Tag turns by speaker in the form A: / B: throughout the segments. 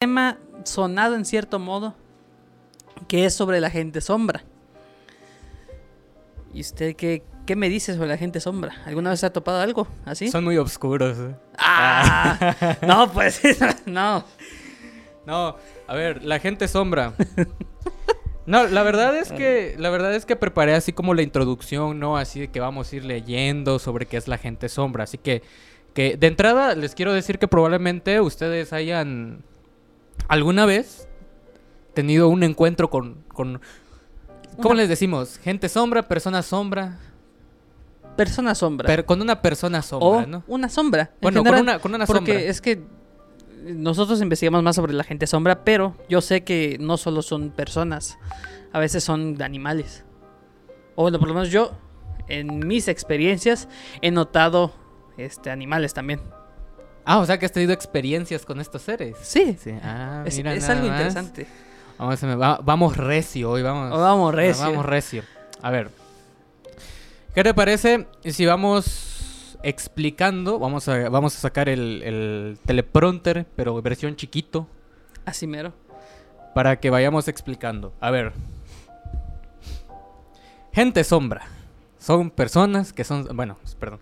A: tema sonado en cierto modo que es sobre la gente sombra. ¿Y usted qué, qué me dice sobre la gente sombra? ¿Alguna vez ha topado algo así?
B: Son muy oscuros. ¿eh?
A: ¡Ah! no, pues no.
B: No, a ver, la gente sombra. No, la verdad es que la verdad es que preparé así como la introducción, ¿no? Así de que vamos a ir leyendo sobre qué es la gente sombra, así que que de entrada les quiero decir que probablemente ustedes hayan alguna vez tenido un encuentro con, con ¿cómo
A: Una-
B: les decimos? Gente sombra, persona sombra,
A: Persona sombra.
B: per- con una persona
A: o
B: sombra, ¿no?
A: una sombra. en
B: Bueno, con una, con una
A: Porque
B: sombra.
A: es que nosotros investigamos más sobre la gente sombra, pero yo sé que no solo son personas, a veces son animales. O bueno, por lo menos yo, en mis experiencias, he notado este, animales también.
B: Ah, o sea que has tenido experiencias con estos seres.
A: Sí,
B: Sí. Ah,
A: es,
B: mira
A: es
B: nada
A: algo
B: más.
A: interesante.
B: Vamos, va- vamos recio hoy, vamos.
A: O vamos recio.
B: Vamos recio. A ver. ¿Qué te parece si vamos explicando? Vamos a, vamos a sacar el, el teleprompter, pero versión chiquito,
A: Así mero.
B: para que vayamos explicando. A ver. Gente sombra. Son personas que son... Bueno, perdón.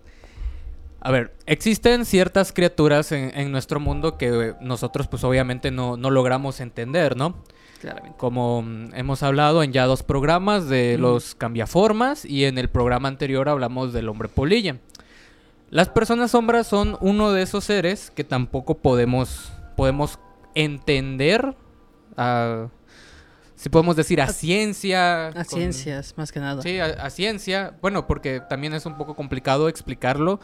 B: A ver, existen ciertas criaturas en, en nuestro mundo que nosotros pues obviamente no, no logramos entender, ¿no?
A: Claramente.
B: Como mm, hemos hablado en ya dos programas de los cambiaformas y en el programa anterior hablamos del hombre polilla. Las personas sombras son uno de esos seres que tampoco podemos, podemos entender, si podemos decir a,
A: A-
B: ciencia.
A: A
B: con-
A: ciencias, más que nada.
B: Sí, a, a ciencia. Bueno, porque también es un poco complicado explicarlo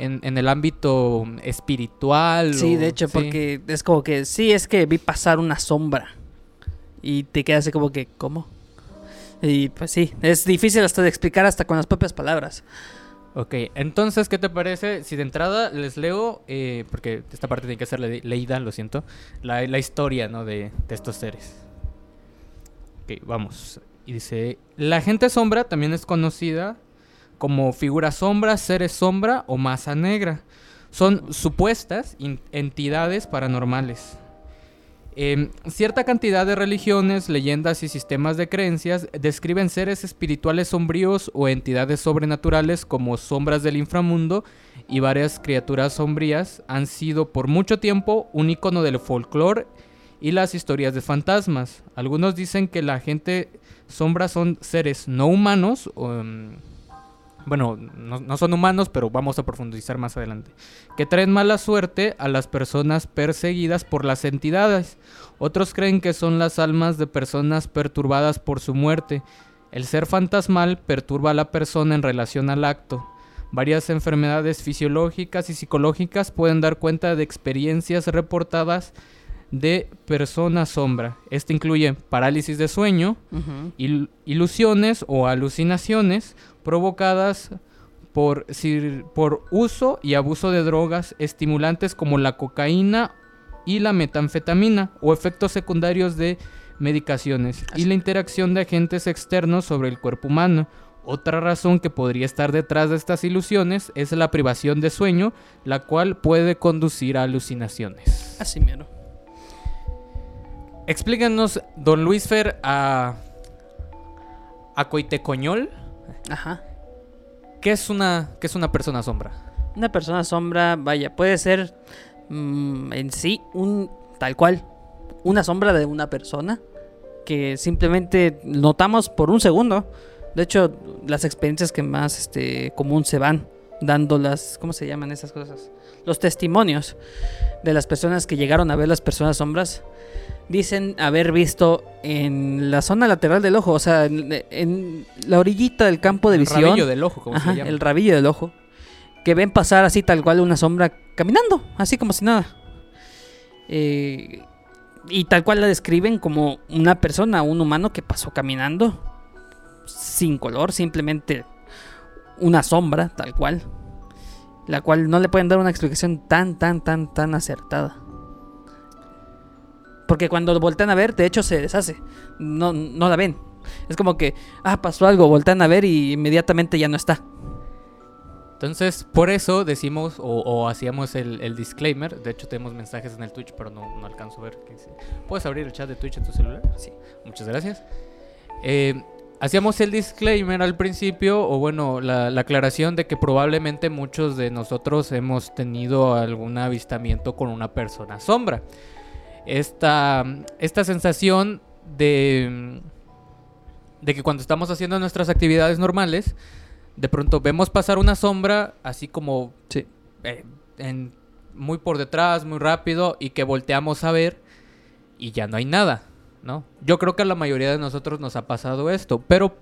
B: en, en el ámbito espiritual.
A: Sí,
B: o-
A: de hecho,
B: sí.
A: porque es como que sí, es que vi pasar una sombra. Y te quedas así como que, ¿cómo? Y pues sí, es difícil hasta de explicar hasta con las propias palabras.
B: Ok, entonces, ¿qué te parece si de entrada les leo, eh, porque esta parte tiene que ser le- leída, lo siento, la, la historia, ¿no? De, de estos seres. Ok, vamos. Y dice, la gente sombra también es conocida como figura sombra, seres sombra o masa negra. Son supuestas entidades paranormales. Em, cierta cantidad de religiones, leyendas y sistemas de creencias describen seres espirituales sombríos o entidades sobrenaturales como sombras del inframundo y varias criaturas sombrías han sido por mucho tiempo un icono del folclore y las historias de fantasmas. Algunos dicen que la gente sombra son seres no humanos, em, bueno, no, no son humanos, pero vamos a profundizar más adelante, que traen mala suerte a las personas perseguidas por las entidades. Otros creen que son las almas de personas perturbadas por su muerte. El ser fantasmal perturba a la persona en relación al acto. Varias enfermedades fisiológicas y psicológicas pueden dar cuenta de experiencias reportadas de persona sombra. Este incluye parálisis de sueño, il- ilusiones o alucinaciones provocadas por, por uso y abuso de drogas estimulantes como la cocaína y la metanfetamina o efectos secundarios de medicaciones y la interacción de agentes externos sobre el cuerpo humano. Otra razón que podría estar detrás de estas ilusiones es la privación de sueño, la cual puede conducir a alucinaciones.
A: Así mero.
B: Explícanos, don Luis Fer, a, a Coitecoñol,
A: Ajá.
B: ¿qué es, una, ¿qué es una persona sombra?
A: Una persona sombra, vaya, puede ser mm, en sí un tal cual, una sombra de una persona que simplemente notamos por un segundo. De hecho, las experiencias que más este, común se van dando las, ¿cómo se llaman esas cosas? Los testimonios de las personas que llegaron a ver las personas sombras dicen haber visto en la zona lateral del ojo, o sea, en, en la orillita del campo de
B: El
A: visión.
B: rabillo del ojo, como
A: Ajá,
B: se llama.
A: el rabillo del ojo. Que ven pasar así tal cual una sombra caminando, así como si nada. Eh, y tal cual la describen como una persona, un humano que pasó caminando sin color, simplemente una sombra, tal cual. La cual no le pueden dar una explicación tan, tan, tan, tan acertada. Porque cuando voltean a ver, de hecho se deshace. No, no la ven. Es como que, ah, pasó algo, voltean a ver y inmediatamente ya no está.
B: Entonces, por eso decimos o, o hacíamos el, el disclaimer. De hecho, tenemos mensajes en el Twitch, pero no, no alcanzo a ver. ¿Puedes abrir el chat de Twitch en tu celular? Sí. Muchas gracias. Eh, hacíamos el disclaimer al principio, o bueno, la, la aclaración de que probablemente muchos de nosotros hemos tenido algún avistamiento con una persona sombra. Esta, esta sensación de, de que cuando estamos haciendo nuestras actividades normales, de pronto vemos pasar una sombra así como
A: Sí.
B: eh, en- muy por detrás, muy rápido, y que volteamos a ver y ya no hay nada, ¿no? Yo creo que a la mayoría de nosotros nos ha pasado esto, pero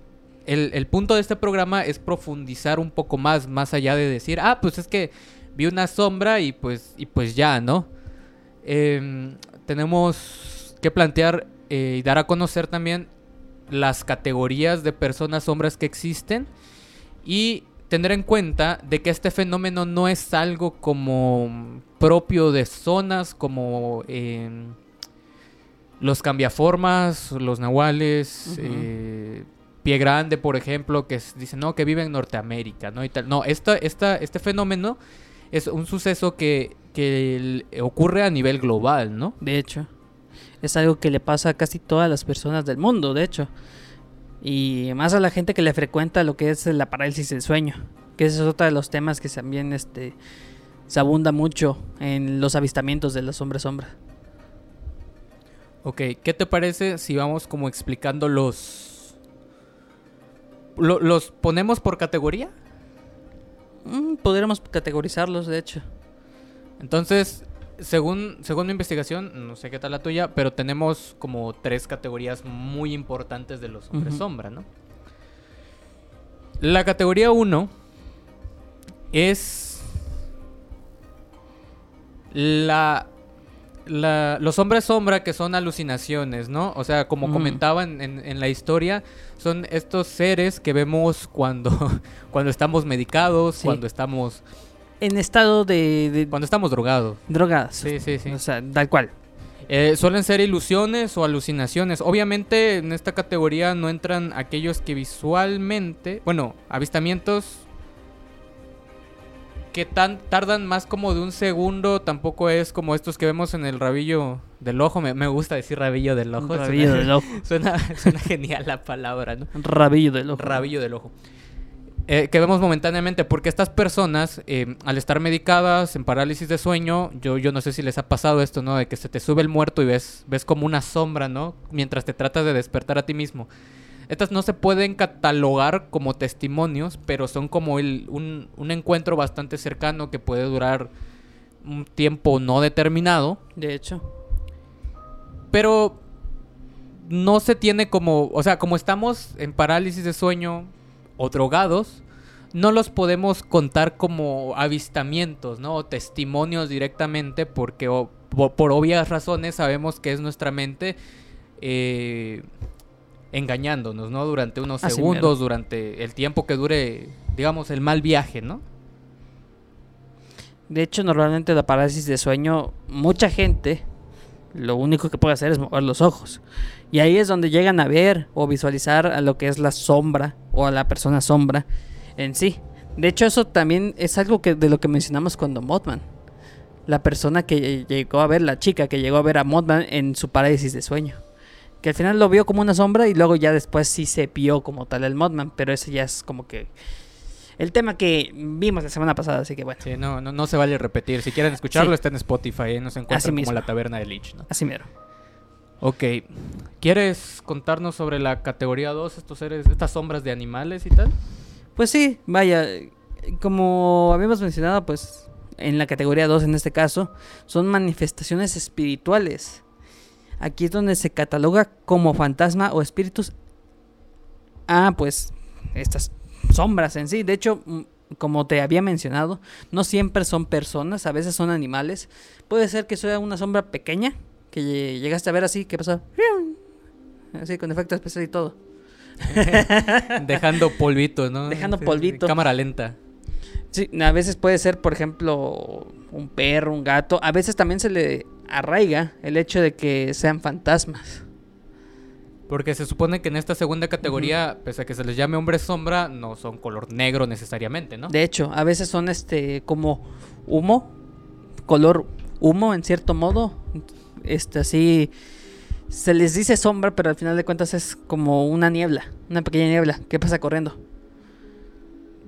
B: el, el punto de este programa es profundizar un poco más, más allá de decir, ah, pues es que vi una sombra y pues, y pues ya, ¿no? Em, tenemos que plantear eh, y dar a conocer también las categorías de personas sombras que existen y tener en cuenta de que este fenómeno no es algo como propio de zonas como em, los cambiaformas, los nahuales, eh, Pie Grande, por ejemplo, que es- dicen no, que vive en Norteamérica, ¿no? Y tal. No, esta, esta, este fenómeno es un suceso que, que ocurre a nivel global, ¿no?
A: De hecho, es algo que le pasa a casi todas las personas del mundo, de hecho. Y más a la gente que le frecuenta lo que es la parálisis del sueño. Que ese es otro de los temas que también este, se abunda mucho en los avistamientos de los hombres sombra.
B: Ok, ¿qué te parece si vamos como explicando los... lo- ¿Los ponemos por categoría?
A: Mm, podríamos categorizarlos, de hecho.
B: Entonces, según, según mi investigación, no sé qué tal la tuya, pero tenemos como tres categorías muy importantes de los hombres
A: Ujú.
B: sombra, ¿no? La categoría 1 es la, la- los hombres sombra que son alucinaciones, ¿no? O sea, como
A: Mm.
B: comentaban en, en la historia, son estos seres que vemos cuando, cuando estamos medicados,
A: Sí.
B: cuando estamos
A: En estado de, de
B: cuando estamos drogados.
A: drogas.
B: Sí, sí, sí.
A: O sea, tal cual.
B: Eh, suelen ser ilusiones o alucinaciones. Obviamente en esta categoría no entran aquellos que visualmente, bueno, avistamientos que tan, tardan más como de un segundo, tampoco es como estos que vemos en el rabillo del ojo. Me, me gusta decir rabillo del ojo. suena-
A: Rabillo del ojo.
B: Suena, suena genial la palabra, ¿no?
A: Rabillo del ojo.
B: Rabillo del ojo. Eh, que vemos momentáneamente, porque estas personas, eh, al estar medicadas en parálisis de sueño, yo, yo no sé si les ha pasado esto, ¿no? De que se te sube el muerto y ves, ves como una sombra, ¿no? Mientras te tratas de despertar a ti mismo. Estas no se pueden catalogar como testimonios, pero son como el- un, un encuentro bastante cercano que puede durar un tiempo no determinado
A: De hecho.
B: pero no se tiene como, o sea, como estamos en parálisis de sueño o drogados, no los podemos contar como avistamientos, ¿no? O testimonios directamente porque o- por, obvias razones sabemos que es nuestra mente eh, engañándonos, ¿no? Durante unos
A: Así
B: segundos,
A: mero.
B: durante el tiempo que dure, digamos, el mal viaje, ¿no?
A: De hecho, normalmente la parálisis de sueño, mucha gente lo único que puede hacer es mover los ojos. Y ahí es donde llegan a ver o visualizar a lo que es la sombra o a la persona sombra en sí. De hecho, eso también es algo que de lo que mencionamos cuando Mothman. La persona que llegó a ver, la chica que llegó a ver a Mothman en su parálisis de sueño. Que al final lo vio como una sombra y luego ya después sí se vio como tal el Mothman. Pero ese ya es como que el tema que vimos la semana pasada, así que bueno.
B: Sí, no, no, no se vale repetir. Si quieren escucharlo,
A: Sí.
B: está en Spotify, ¿eh? nos encuentran
A: Así
B: como
A: mismo.
B: la taberna de Lich, ¿no?
A: Así mero.
B: Ok. ¿Quieres contarnos sobre la categoría 2, estos seres, estas sombras de animales y tal?
A: Pues sí, vaya, como habíamos mencionado, pues en la categoría 2 en este caso, son manifestaciones espirituales. Aquí es donde se cataloga como fantasma o espíritus. Ah, pues estas sombras en sí. De hecho, mm, como te había mencionado, no siempre son personas, a veces son animales. Puede ser que sea una sombra pequeña, que lle- llegaste a ver así, que pasó? Así, con efecto especial y todo.
B: Dejando polvito, ¿no?
A: Dejando polvito.
B: Cámara lenta.
A: Sí, a veces puede ser, por ejemplo, un perro, un gato. A veces también se le arraiga el hecho de que sean fantasmas.
B: Porque se supone que en esta segunda categoría, pese a que se les llame hombres sombra, no son color negro necesariamente, ¿no?
A: De hecho, a veces son este como humo, color humo en cierto modo. Este así se les dice sombra, pero al final de cuentas es como una niebla, una pequeña niebla que pasa corriendo.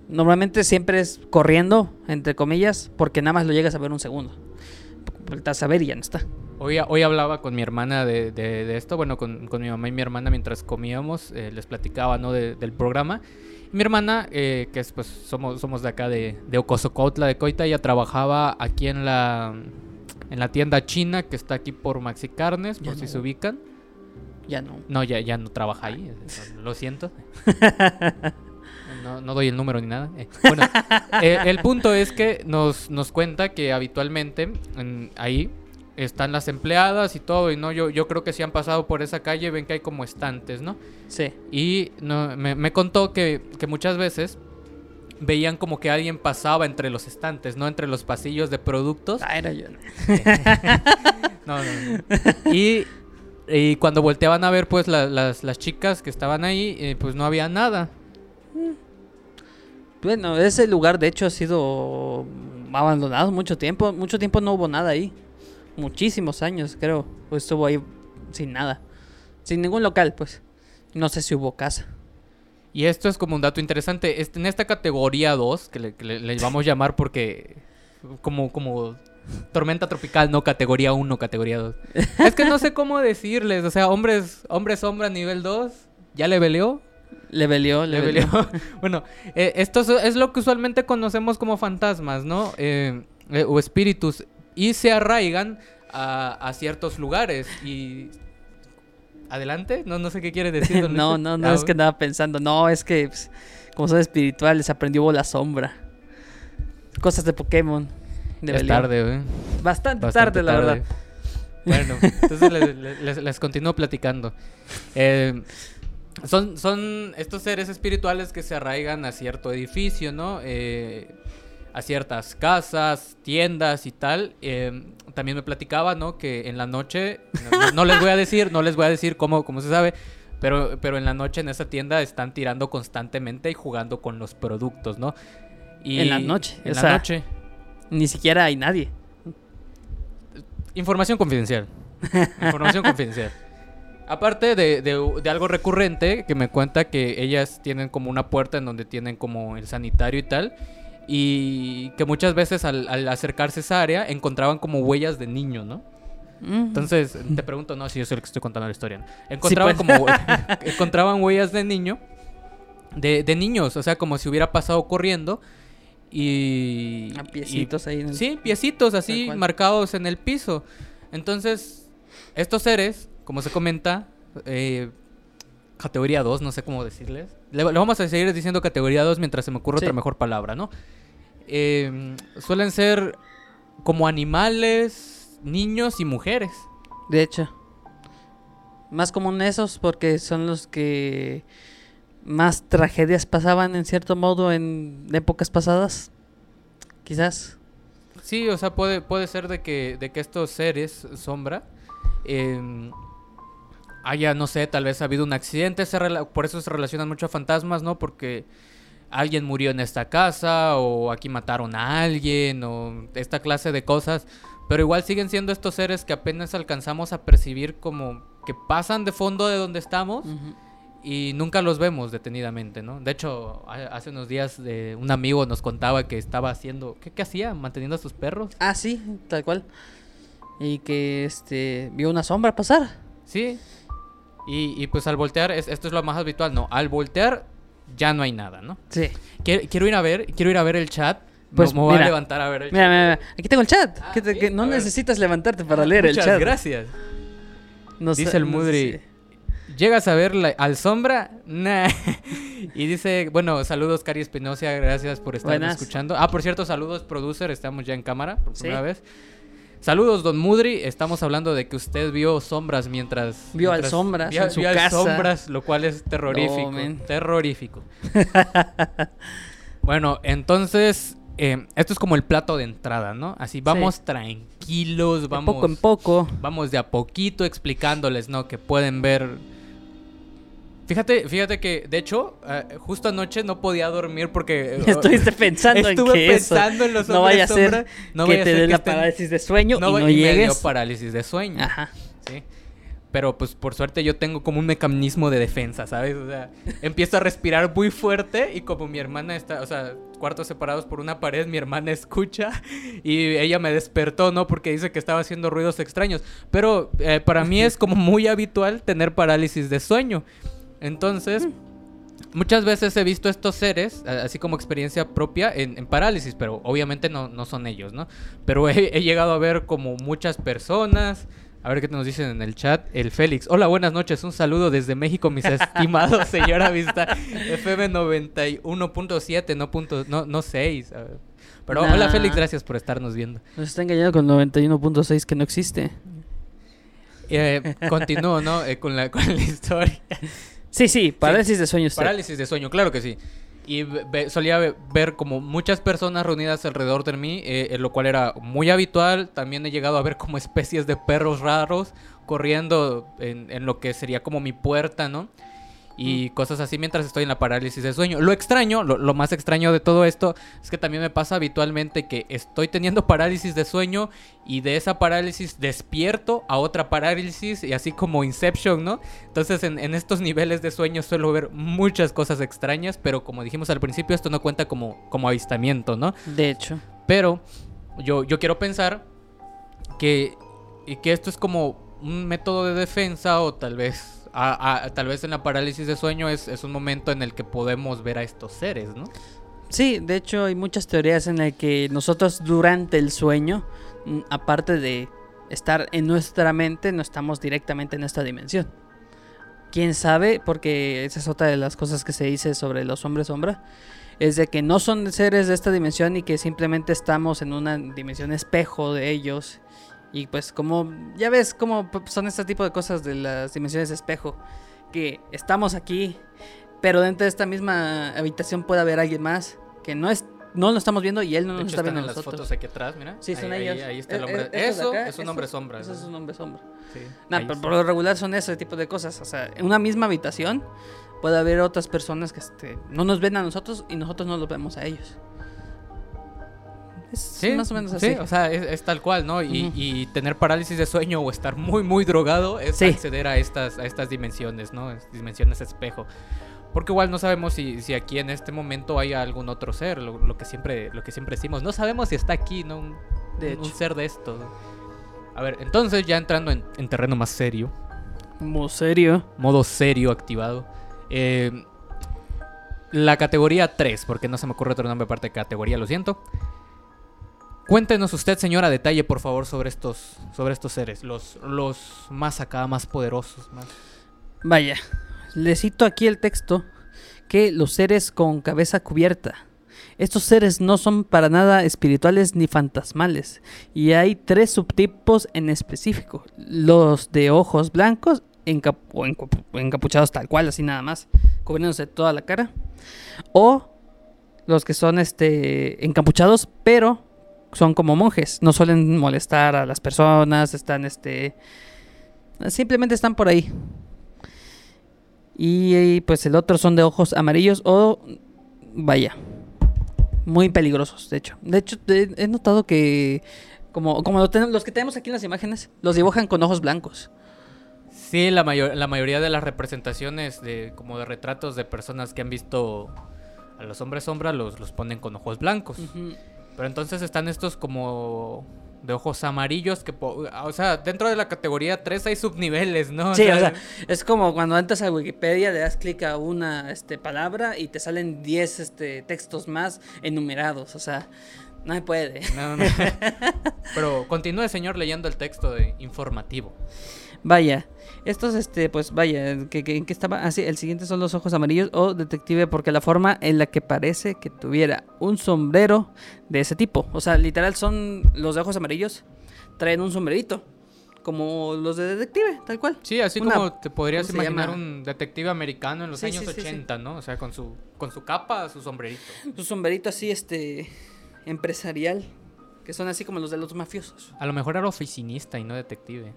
A: Normalmente siempre es corriendo, entre comillas, porque nada más lo llegas a ver un segundo. Vueltas a ver y ya no está.
B: Hoy, hoy hablaba con mi hermana de, de- de esto, bueno, con, con mi mamá y mi hermana mientras comíamos, eh, les platicaba, ¿no? de- del programa. Y mi hermana, eh, que es, pues, somos, somos de acá de, de Ocosocautla, de Coita, ella trabajaba aquí en la, en la tienda china que está aquí por Maxi Carnes, por
A: Ya
B: si
A: no.
B: se ubican.
A: Ya no.
B: No, ya, ya no trabaja ahí, lo siento. No, no doy el número ni nada. Eh, bueno, eh, el punto es que nos, nos cuenta que habitualmente en- ahí están las empleadas y todo, y no, yo, yo creo que si han pasado por esa calle ven que hay como estantes, ¿no?
A: Sí.
B: Y no, me, me contó que, que muchas veces veían como que alguien pasaba entre los estantes, ¿no? Entre los pasillos de productos.
A: Ah, era yo.
B: No, no, no. Y, y cuando volteaban a ver, pues, la- las, las chicas que estaban ahí, eh, pues no había nada.
A: Bueno, ese lugar de hecho ha sido abandonado mucho tiempo. Mucho tiempo no hubo nada ahí. Muchísimos años, creo. Pues estuvo ahí sin nada. Sin ningún local, pues. No sé si hubo casa.
B: Y esto es como un dato interesante. En esta categoría 2, que le, que le- vamos a llamar porque como, como tormenta tropical, no categoría 1, categoría 2. es que no sé cómo decirles. O sea, hombres, hombres sombra nivel 2, ya le veleó.
A: Le velió, le,
B: Le
A: velió.
B: velió. bueno, eh, esto es- lo que usualmente conocemos como fantasmas, ¿no? Eh, eh, o espíritus. Y se arraigan a, a ciertos lugares. Y. ¿Adelante? No, no sé qué quiere decir. don
A: no, no, no,
B: Ah,
A: es que andaba pensando. No, es que pues, como son espirituales, aprendió la sombra. Cosas de Pokémon. De
B: Es tarde, güey.
A: Bastante,
B: Bastante
A: tarde, la verdad.
B: Bueno, entonces les, les- les continúo platicando. Eh, son, son estos seres espirituales que se arraigan a cierto edificio, ¿no? Eh, a ciertas casas, tiendas y tal. Eh, también me platicaba, ¿no? Que en la noche, no, les voy a decir, no les voy a decir cómo, cómo se sabe, pero, pero en la noche en esa tienda están tirando constantemente y jugando con los productos, ¿no? Y
A: En la noche,
B: En
A: o
B: la
A: sea-
B: noche.
A: Ni siquiera hay nadie.
B: Información confidencial. Información confidencial. Aparte de, de- de algo recurrente que me cuenta que ellas tienen como una puerta en donde tienen como el sanitario y tal. Y que muchas veces al, al acercarse a esa área encontraban como huellas de niño, ¿no? Entonces te pregunto, no, si yo soy el que estoy contando la historia. ¿no? Encontraban
A: pues.
B: como encontraban huellas de niño, de, de niños, o sea, como si hubiera pasado corriendo y
A: A
B: y-
A: piecitos ahí en el-
B: Sí, piecitos así marcados en el piso. Entonces, estos seres, como se comenta, eh, categoría 2, no sé cómo decirles. Le, le vamos a seguir diciendo categoría 2 mientras se me ocurre
A: Sí.
B: otra mejor palabra, ¿no? Eh, suelen ser como animales, niños y mujeres.
A: De hecho. Más común esos porque son los que más tragedias pasaban en cierto modo en épocas pasadas. Quizás.
B: Sí, o sea, puede, puede ser de que, de que estos seres, sombra, eh, haya, no sé, tal vez ha habido un accidente, se por eso se relacionan mucho a fantasmas, ¿no? Porque alguien murió en esta casa, o aquí mataron a alguien, o esta clase de cosas. Pero igual siguen siendo estos seres que apenas alcanzamos a percibir como que pasan de fondo de donde estamos y nunca los vemos detenidamente, ¿no? De hecho, ha- hace unos días eh, un amigo nos contaba que estaba haciendo, ¿qué, qué hacía? Manteniendo a sus perros.
A: Ah, sí, tal cual. Y que este vio una sombra pasar.
B: Sí. Y, y pues al voltear, es- esto es lo más habitual, ¿no? Al voltear ya no hay nada, ¿no?
A: Sí.
B: Quiero, quiero ir a ver, quiero ir a ver el chat.
A: Pues,
B: me voy a levantar a ver el
A: Mira,
B: chat.
A: mira, mira, aquí tengo el chat.
B: Ah,
A: que te-
B: sí,
A: que no
B: ver.
A: necesitas levantarte para leer el chat.
B: gracias.
A: No sé-
B: Dice el
A: no
B: Mudri.
A: sé.
B: ¿Llegas a ver la- al sombra? Nah. y dice, bueno, saludos Cari Espinosa, gracias por
A: Buenas.
B: escuchando. Ah, por cierto, saludos producer, estamos ya en cámara por
A: Sí.
B: primera vez. Saludos, don Mudri. Estamos hablando de que usted vio sombras mientras.
A: Vio al
B: mientras-
A: sombras
B: vio-
A: en su
B: vio al
A: casa.
B: sombras, lo cual es terrorífico.
A: No,
B: terrorífico. bueno, entonces. eh, esto es como el plato de entrada, ¿no? Así vamos tranquilos,
A: De
B: vamos.
A: poco en poco.
B: Vamos de a poquito explicándoles, ¿no? Que pueden ver Fíjate, fíjate que, de hecho, eh, justo anoche no podía dormir porque... eh,
A: Estuviste pensando en
B: Estuve
A: que
B: pensando
A: eso
B: en los
A: no vaya a ser
B: no
A: que te dé la
B: estén-
A: parálisis de sueño
B: no,
A: y no
B: y me dio
A: llegues.
B: parálisis de sueño.
A: Ajá.
B: Sí. Pero pues por suerte yo tengo como un mecanismo de defensa, ¿sabes? O sea, empiezo a respirar muy fuerte y como mi hermana está, o sea, cuartos separados por una pared, mi hermana escucha y ella me despertó, ¿no? Porque dice que estaba haciendo ruidos extraños. Pero eh, para mí es como muy habitual tener parálisis de sueño. Entonces... Muchas veces he visto estos seres, así como experiencia propia, en, en parálisis, pero obviamente no, no son ellos, ¿no? Pero he, he llegado a ver como muchas personas. A ver qué nos dicen en el chat. El Félix. Hola, buenas noches. Un saludo desde México, mis estimados señora Vista. FM 91.7, no, punto, no, no 6. a ver. Pero hola. Félix, gracias por estarnos viendo.
A: Nos está engañando con 91.6 que no existe.
B: Eh, continúo, ¿no? Eh, con, la, con la historia.
A: Sí, sí, parálisis de sueño usted.
B: Parálisis de sueño, claro que sí. Y ve- solía ve- ver como muchas personas reunidas alrededor de mí, eh, eh, lo cual era muy habitual. También he llegado a ver como especies de perros raros corriendo en, en lo que sería como mi puerta, ¿no? Y cosas así mientras estoy en la parálisis de sueño. Lo extraño, lo, lo más extraño de todo esto es que también me pasa habitualmente que estoy teniendo parálisis de sueño y de esa parálisis despierto a otra parálisis y así como Inception, ¿no? Entonces en, en estos niveles de sueño suelo ver muchas cosas extrañas, pero como dijimos al principio, esto no cuenta como, como avistamiento, ¿no?
A: De hecho.
B: Pero yo, yo quiero pensar que, y que esto es como un método de defensa o tal vez... a- a- tal vez en la parálisis de sueño es, es un momento en el que podemos ver a estos seres, ¿no?
A: Sí, de hecho hay muchas teorías en las que nosotros durante el sueño, mm, aparte de estar en nuestra mente, no estamos directamente en esta dimensión. Quién sabe, porque esa es otra de las cosas que se dice sobre los hombres sombra, es de que no son seres de esta dimensión y que simplemente estamos en una dimensión espejo de ellos. Y pues como ya ves cómo son este tipo de cosas de las dimensiones espejo, que estamos aquí, pero dentro de esta misma habitación puede haber alguien más que no es no lo estamos viendo y él no
B: De
A: nos
B: hecho,
A: está
B: están
A: viendo a
B: en las
A: nosotros.
B: fotos aquí atrás, mira.
A: Sí, son
B: ahí,
A: ellos.
B: Ahí, ahí está el
A: Eh,
B: hombre.
A: eh, de
B: Eso
A: acá,
B: es un hombre sombra.
A: Eso es un hombre sombra.
B: Sí,
A: Nah, pero por lo regular son ese tipo de cosas. O sea, en una misma habitación puede haber otras personas que este, no nos ven a nosotros y nosotros no los vemos a ellos. Es
B: Sí,
A: más o menos
B: sí,
A: así.
B: o sea, es, es tal cual, ¿no? Y, tener parálisis de sueño o estar muy, muy drogado es
A: Sí.
B: acceder a estas, a estas dimensiones, ¿no? Es- Dimensiones espejo. Porque igual no sabemos si, si aquí en este momento hay algún otro ser, lo, lo que siempre, lo que siempre decimos. No sabemos si está aquí, ¿no? Un,
A: De
B: un- ser de esto. A ver, entonces ya entrando en, en terreno más serio,
A: Como serio.
B: modo serio activado. eh, la categoría 3, porque no se me ocurre otro nombre aparte de categoría, lo siento. Cuéntenos usted, señora, detalle, por favor, sobre estos, sobre estos seres, los, los más acá, más poderosos.
A: Vaya, le cito aquí el texto que los seres con cabeza cubierta. Estos seres no son para nada espirituales ni fantasmales. Y hay tres subtipos en específico. Los de ojos blancos encapu- encapuchados tal cual, así nada más, cubriéndose toda la cara. O los que son este encapuchados, pero son como monjes. No suelen molestar a las personas, están este... Simplemente están por ahí. Y pues el otro son de ojos amarillos o vaya, muy peligrosos, de hecho. De hecho, he, notado que como, como los que tenemos aquí en las imágenes, los dibujan con ojos blancos.
B: Sí, la, mayor, la mayoría de las representaciones de como de retratos de personas que han visto a los hombres sombra los, los ponen con ojos blancos. Pero entonces están estos como de ojos amarillos que, o sea, dentro de la categoría 3 hay subniveles, ¿no?
A: Sí, o sea, es como cuando entras a Wikipedia, le das clic a una este, palabra y te salen 10 este, textos más enumerados. O sea, no se puede.
B: No, no. Pero continúe, señor, leyendo el texto de informativo.
A: Vaya, estos, este, pues vaya, que, que, ¿en qué estaba? Ah, sí, el siguiente son los ojos amarillos o detective, porque la forma en la que parece que tuviera un sombrero de ese tipo. O sea, literal son los de ojos amarillos, traen un sombrerito, como los de detective, tal cual.
B: Sí, así
A: Una-
B: como te podrías
A: ¿cómo se
B: imaginar un detective americano en los
A: Sí,
B: años
A: sí, sí, sí.
B: 80, ¿no? O sea, con su, con su capa, su sombrerito.
A: Un sombrerito así, este, empresarial, que son así como los de los mafiosos.
B: A lo mejor era oficinista y no detective.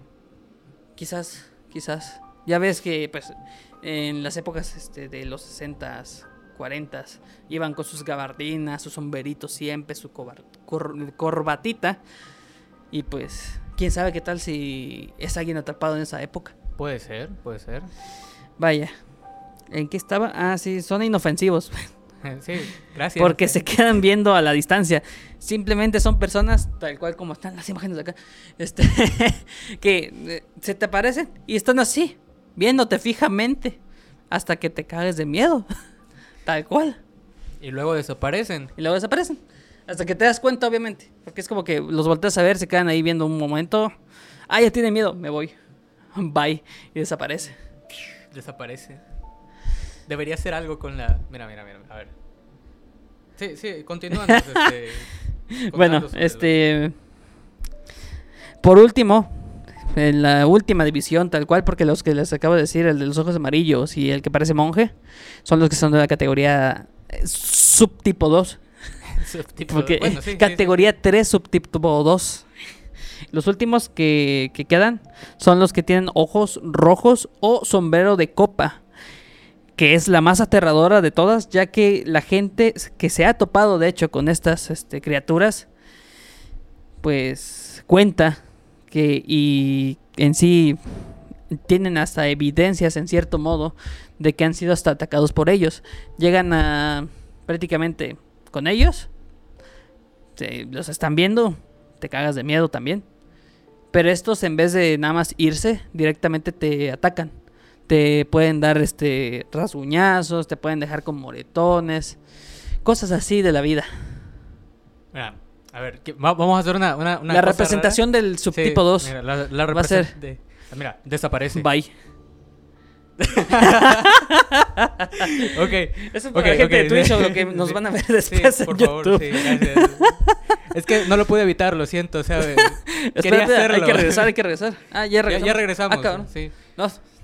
A: Quizás, quizás. Ya ves que, pues, en las épocas este, de los 60s, 40s, iban con sus gabardinas, sus sombreritos siempre, su cor- corbatita. Y pues, quién sabe qué tal si es alguien atrapado en esa época.
B: Puede ser, puede ser.
A: Vaya. ¿En qué estaba? Ah, sí, son inofensivos.
B: Sí, gracias.
A: Porque se quedan viendo a la distancia. Simplemente son personas, tal cual como están las imágenes de acá, este, que eh, se te aparecen y están así, viéndote fijamente, hasta que te cagues de miedo. Tal cual.
B: Y luego desaparecen.
A: Y luego desaparecen. Hasta que te das cuenta, obviamente. Porque es como que los volteas a ver, se quedan ahí viendo un momento. Ah, ya tiene miedo, me voy. Bye. Y desaparece.
B: Desaparece. Debería hacer algo con la. Mira, mira, mira. A ver. Sí, sí, continúa. entonces, este,
A: Bueno, este. Por último, en la última división, tal cual, porque los que les acabo de decir, el de los ojos amarillos y el que parece monje, son los que son de la categoría eh, subtipo 2.
B: lo- subtipo-
A: Porque
B: bueno, sí, sí, sí.
A: categoría 3, subtipo 2. Los últimos que, que quedan son los que tienen ojos rojos o sombrero de copa, que es la más aterradora de todas, ya que la gente que se ha topado de hecho con estas este, criaturas, pues cuenta que y en sí tienen hasta evidencias en cierto modo de que han sido hasta atacados por ellos. Llegan a prácticamente con ellos, te- los están viendo, te cagas de miedo también. Pero estos en vez de nada más irse, directamente te atacan. Te pueden dar este rasguñazos, te pueden dejar con moretones, cosas así de la vida.
B: Mira, a ver, vamos a hacer una. una, una
A: la
B: cosa
A: representación del subtipo
B: Sí,
A: 2.
B: Mira, la, la
A: va a ser-
B: de- mira, desaparece.
A: Bye.
B: Ok.
A: Eso es para la gente
B: ok,
A: de Twitch o lo que nos van a ver
B: Sí,
A: después en
B: por
A: YouTube.
B: favor, sí, gracias. Es que no lo pude evitar, lo siento, o sea, quería
A: Espérate, hay
B: hacerlo.
A: que regresar, hay que regresar. Ah, ya
B: Ya,
A: regresamos.
B: ya regresamos.
A: Ah,
B: sí.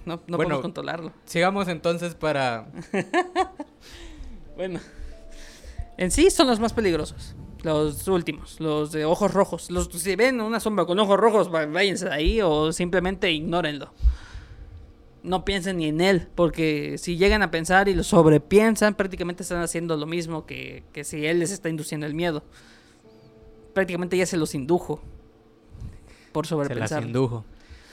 A: No, no
B: Bueno.
A: podemos controlarlo.
B: Sigamos entonces para.
A: Bueno. En sí son los más peligrosos. Los últimos, los de ojos rojos. Los, si ven una sombra con ojos rojos, váyanse de ahí o simplemente ignórenlo. No piensen ni en él, porque si llegan a pensar y lo sobrepiensan, prácticamente están haciendo lo mismo que, que si él les está induciendo el miedo. Prácticamente ya se los indujo por
B: Se las
A: sobrepensar.
B: indujo.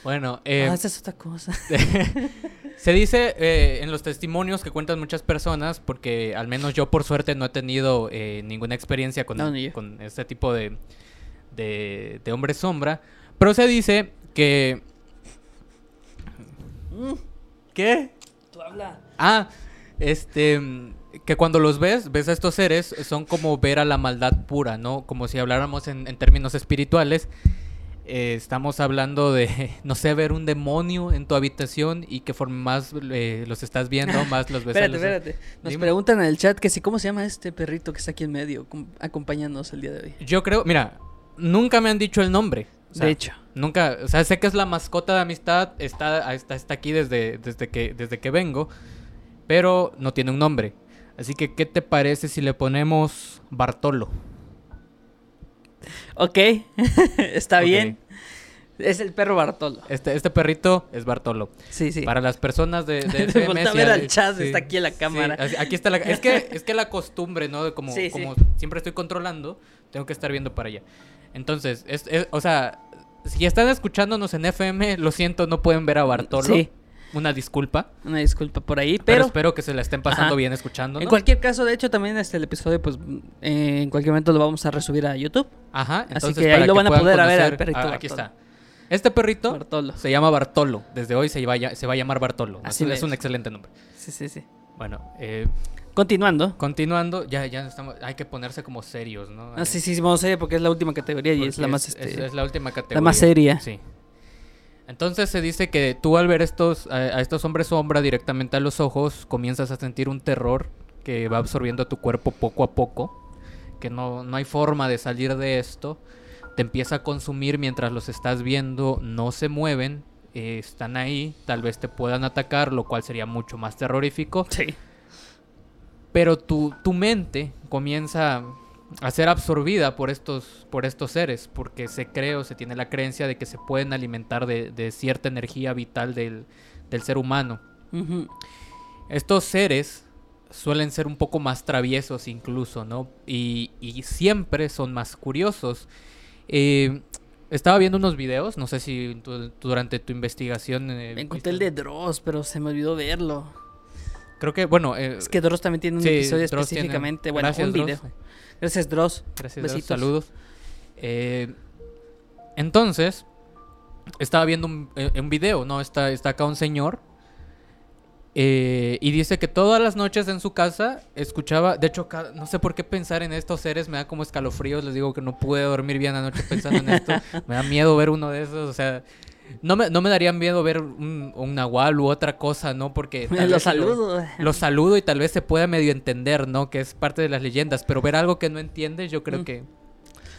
B: Bueno, eh,
A: Ah, esa es otra cosa.
B: se dice eh, en los testimonios que cuentan muchas personas, porque al menos yo por suerte no he tenido eh, ninguna experiencia con,
A: No,
B: este tipo de, de, de hombre sombra, pero se dice que... ¿Qué?
A: Tú habla.
B: Ah, este, mm, que cuando los ves, ves a estos seres, son como ver a la maldad pura, ¿no? Como si habláramos en, en términos espirituales. Eh, estamos hablando de, no sé, ver un demonio en tu habitación y que forme más eh, los estás viendo, más los ves.
A: Espérate,
B: los-
A: espérate. Nos
B: Dime.
A: preguntan en el chat que si cómo se llama este perrito que está aquí en medio, com- acompañándonos el día de hoy.
B: Yo creo, mira, nunca me han dicho el nombre. O sea,
A: de hecho.
B: Nunca, o sea, sé que es la mascota de amistad, está, está, está aquí desde, desde, que, desde que vengo, pero no tiene un nombre. Así que, ¿qué te parece si le ponemos Bartolo?
A: Ok, está bien. Es el perro Bartolo.
B: Este, este perrito es Bartolo.
A: Sí, sí.
B: Para las personas de, de FM,
A: a
B: sí,
A: ver al chat,
B: sí,
A: está aquí en la cámara.
B: aquí está la... Es que, es que la costumbre, ¿no? De como,
A: sí.
B: como siempre estoy controlando, tengo que estar viendo para allá. Entonces, es, es- o sea, si están escuchándonos en FM, lo siento, no pueden ver a Bartolo.
A: Sí.
B: Una disculpa.
A: Una disculpa por ahí,
B: Pero,
A: pero,
B: espero que se la estén pasando
A: Ajá.
B: bien escuchando.
A: en cualquier caso, de hecho, también este el episodio, pues eh, en cualquier momento lo vamos a resubir a YouTube.
B: Ajá,
A: Así
B: entonces
A: que
B: para
A: ahí lo van a poder a ver al perrito
B: Ah, aquí está. Este perrito
A: Bartolo.
B: se llama Bartolo. Desde hoy se va, se va a llamar Bartolo.
A: Así
B: es, un excelente nombre.
A: Sí, sí, sí.
B: Bueno, eh,
A: Continuando.
B: continuando, ya, ya estamos, hay que ponerse como serios, ¿no?
A: Ah, sí, sí, vamos a porque es la última categoría y es la más,
B: es,
A: este,
B: es la última categoría.
A: más seria.
B: Sí. Entonces se dice que tú al ver estos, a, a estos hombres sombra directamente a los ojos, comienzas a sentir un terror que va absorbiendo tu cuerpo poco a poco, que no, no hay forma de salir de esto, te empieza a consumir mientras los estás viendo, no se mueven, eh, están ahí, tal vez te puedan atacar, lo cual sería mucho más terrorífico,
A: Sí.
B: pero tu, tu mente comienza a ser absorbida por estos, por estos seres, porque se cree o se tiene la creencia de que se pueden alimentar de, de cierta energía vital del, del ser humano. Estos seres suelen ser un poco más traviesos incluso, ¿no? Y, y siempre son más curiosos. Eh, estaba viendo unos videos, no sé si durante tu investigación... eh,
A: Me encontré el de Dross, pero se me olvidó verlo.
B: Creo que, bueno... eh,
A: Es que Dross también tiene un
B: sí,
A: episodio
B: Dross tiene-
A: específicamente. Bueno,
B: Gracias,
A: un
B: Dross.
A: Gracias, Dross.
B: Gracias, Dross.
A: Besitos.
B: saludos. Eh, entonces, estaba viendo un, eh, un video, ¿no? Está, está acá un señor. eh, y dice que todas las noches en su casa escuchaba, de hecho, no sé por qué pensar en estos seres, me da como escalofríos, les digo que no pude dormir bien anoche pensando en esto, me da miedo ver uno de esos, o sea, no me, no me daría miedo ver un, un nahual u otra cosa, ¿no? Porque... tal
A: Lo
B: vez
A: saludo.
B: lo saludo y tal vez se pueda medio entender, ¿no? Que es parte de las leyendas, pero ver algo que no entiendes, yo creo
A: Mm.
B: que...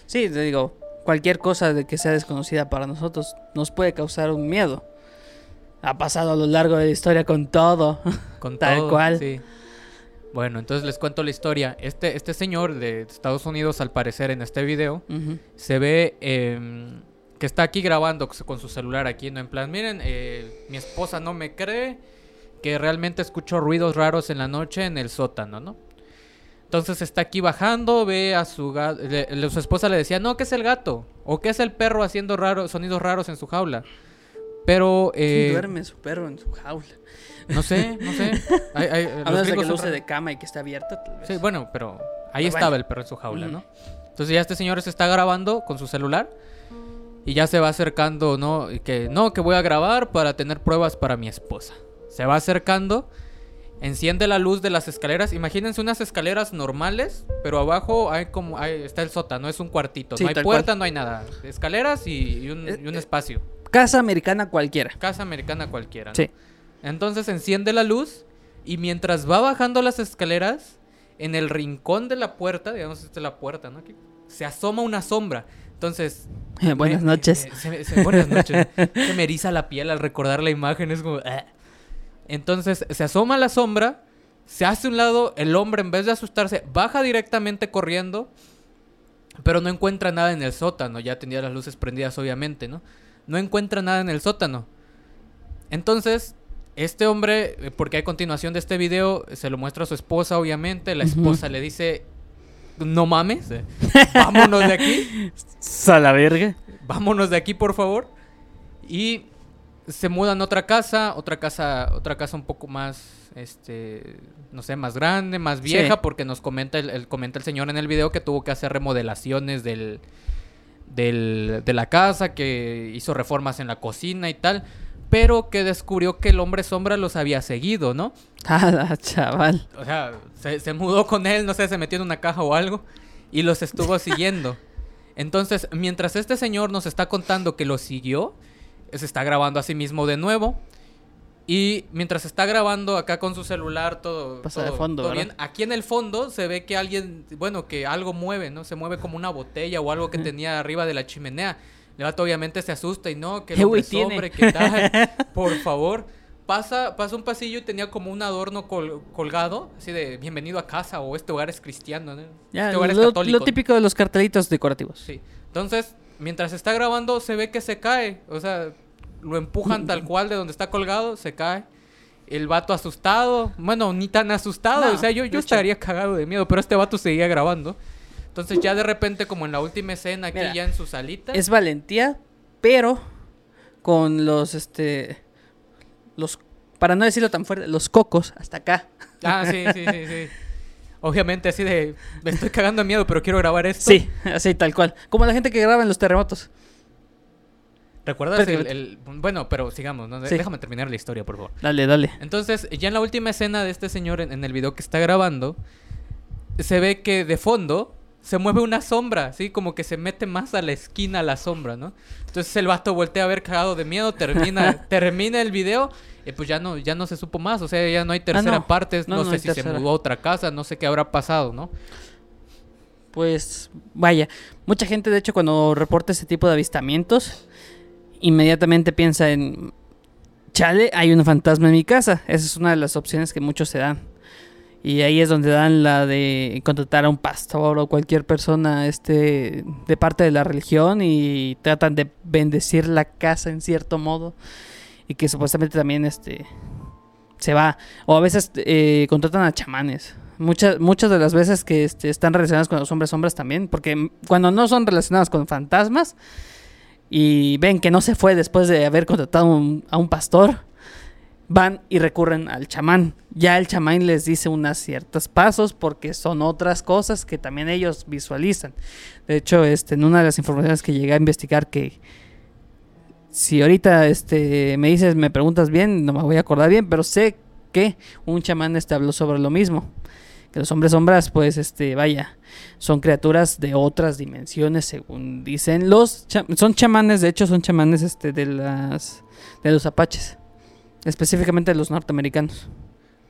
A: Sí, te digo, cualquier cosa de que sea desconocida para nosotros nos puede causar un miedo. Ha pasado a lo largo de la historia con todo.
B: Con
A: Tal
B: todo,
A: cual.
B: sí. Bueno, entonces les cuento la historia. Este, este señor de Estados Unidos, al parecer en este video, se ve em, que está aquí grabando con su celular aquí, ¿no? En plan, miren, eh, mi esposa no me cree que realmente escucho ruidos raros en la noche en el sótano, ¿no? Entonces está aquí bajando, ve a su gato. su esposa le decía, no, que es el gato. O que es el perro haciendo raros, sonidos raros en su jaula. Pero,
A: ¿Quién
B: eh,
A: duerme su perro en su jaula?
B: no sé, no sé. Hay- hay-
A: A menos de que lo use de cama y que está abierta, tal vez.
B: Sí, bueno, pero ahí
A: Pero
B: estaba
A: bueno.
B: el perro en su jaula. ¿no? Entonces ya este señor se está grabando con su celular y ya se va acercando, ¿no? Que no, que voy a grabar para tener pruebas para mi esposa. Se va acercando, enciende la luz de las escaleras. Imagínense unas escaleras normales, pero abajo hay como hay- está el sótano, es un cuartito,
A: Sí,
B: no hay puerta,
A: cual.
B: no hay nada, escaleras y, y un,
A: Eh,
B: y un
A: eh,
B: espacio.
A: Casa americana cualquiera.
B: Casa americana cualquiera. ¿no?
A: Sí.
B: Entonces enciende la luz y mientras va bajando las escaleras, en el rincón de la puerta, digamos, esta es la puerta, ¿no? Aquí, se asoma una sombra. Entonces...
A: Buenas
B: me-
A: noches.
B: eh, se se- buenas noches. Se me eriza la piel al recordar la imagen, es como... "Ah". Entonces se asoma la sombra, se hace un lado, el hombre en vez de asustarse, baja directamente corriendo, pero no encuentra nada en el sótano, ya tenía las luces prendidas obviamente, ¿no? No encuentra nada en el sótano. Entonces, este hombre, eh, porque a continuación de este video, se lo muestra a su esposa, obviamente. La esposa le dice, no mames, vámonos de aquí,
A: A la verga.
B: vámonos de aquí, por favor. Y se mudan a otra casa, otra casa, otra casa un poco más, este, no sé, más grande, más vieja,
A: Sí.
B: porque nos comenta el, el- comenta el señor en el video que tuvo que hacer remodelaciones del, del, de la casa, que hizo reformas en la cocina y tal, pero que descubrió que el hombre sombra los había seguido, ¿no?
A: Ah, chaval.
B: O sea, se, se mudó con él, no sé, se metió en una caja o algo y los estuvo siguiendo. Entonces, mientras este señor nos está contando que lo siguió, se está grabando a sí mismo de nuevo. Y mientras está grabando acá con su celular, todo,
A: Pasa de fondo,
B: todo bien. Aquí en el fondo se ve que alguien, bueno, que algo mueve, ¿no? Se mueve como una botella o algo que tenía arriba de la chimenea. El vato obviamente se asusta y no, que el
A: ¿Qué
B: hombre
A: tiene?
B: sobre, que tal. Por favor. Pasa, pasa un pasillo y tenía como un adorno col- colgado, así de bienvenido a casa o este hogar es cristiano, ¿no?
A: Ya,
B: este hogar es católico.
A: lo típico de los cartelitos decorativos.
B: Sí. Entonces, mientras está grabando, se ve que se cae. O sea, lo empujan tal cual de donde está colgado, se cae. El vato asustado. Bueno, ni tan asustado.
A: No,
B: o sea, yo, yo estaría cagado de miedo, pero este vato seguía grabando. Entonces, ya de repente, como en la última escena, aquí
A: Mira,
B: ya en su salita.
A: Es valentía, pero con los, este, los, para no decirlo tan fuerte, los cocos hasta acá.
B: Ah, sí, sí, sí, sí. Obviamente, así de. Me estoy cagando de miedo, pero quiero grabar esto.
A: Sí, así tal cual. Como la gente que graba en los terremotos.
B: ¿Recuerdas el, Bueno, pero sigamos, ¿no?
A: Sí.
B: Déjame terminar la historia, por favor.
A: Dale, dale.
B: Entonces, ya en la última escena de este señor en, en el video que está grabando, se ve que de fondo se mueve una sombra, ¿sí? Como que se mete más a la esquina la sombra, ¿no? Entonces el vato voltea a ver cagado de miedo, termina, termina el video y pues ya no, ya no se supo más, o sea, ya no hay tercera
A: Ah, no.
B: parte,
A: No,
B: no,
A: no
B: sé si
A: tercera.
B: se mudó a otra casa, no sé qué habrá pasado, ¿no?
A: Pues vaya, mucha gente de hecho cuando reporta ese tipo de avistamientos, inmediatamente piensa en, chale, hay un fantasma en mi casa. Esa es una de las opciones que muchos se dan. Y ahí es donde dan la de contratar a un pastor o cualquier persona este, de parte de la religión y tratan de bendecir la casa en cierto modo. y que supuestamente también este se va. O a veces eh, contratan a chamanes. Muchas, muchas de las veces que este, están relacionadas con los hombres sombras también. Porque cuando no son relacionadas con fantasmas y ven que no se fue después de haber contratado a un pastor, van y recurren al chamán. Ya el chamán les dice unas ciertos pasos porque son otras cosas que también ellos visualizan. De hecho, este, en una de las informaciones que llegué a investigar que si ahorita este, me dices, me preguntas bien, no me voy a acordar bien, pero sé que un chamán este, habló sobre lo mismo. Que los hombres sombras, pues, este, vaya, son criaturas de otras dimensiones, según dicen los cha- son chamanes, de hecho, son chamanes este, de las de los apaches, específicamente los norteamericanos.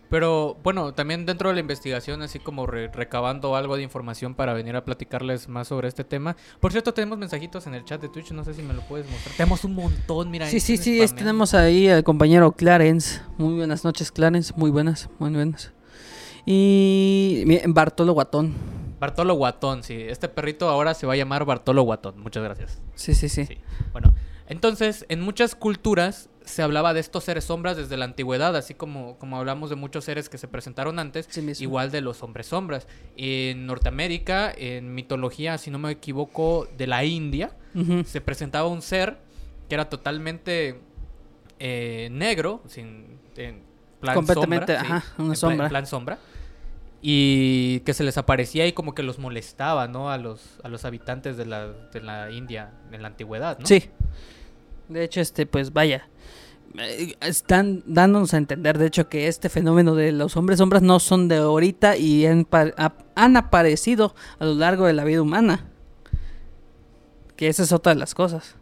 B: Pero bueno, también dentro de la investigación, así como re- recabando algo de información para venir a platicarles más sobre este tema. Por cierto, tenemos mensajitos en el chat de Twitch, no sé si me lo puedes mostrar. Tenemos un montón, mira.
A: Sí, sí, sí, es-
B: spameando.
A: tenemos ahí al compañero Clarence. Muy buenas noches, Clarence. Muy buenas, muy buenas. Y Bartolo Guatón.
B: Bartolo Guatón, sí. Este perrito ahora se va a llamar Bartolo Guatón. Muchas gracias.
A: Sí, sí, sí.
B: Sí. Bueno, entonces, en muchas culturas se hablaba de estos seres sombras desde la antigüedad, así como, como hablamos de muchos seres que se presentaron antes,
A: Sí
B: igual de los hombres sombras. En Norteamérica, en mitología, si no me equivoco, de la India, se presentaba un ser que era totalmente eh, negro, sin en plan
A: Completamente,
B: sombra, sí,
A: una
B: en
A: sombra.
B: en plan sombra. Y que se les aparecía y como que los molestaba, ¿no? A los, a los habitantes de la, de la India en la antigüedad, ¿no?
A: Sí. De hecho, este, pues vaya. Eh, Están dándonos a entender, de hecho, que este fenómeno de los hombres sombras no son de ahorita y han, pa- ap- han aparecido a lo largo de la vida humana. Que esa es otra de las cosas.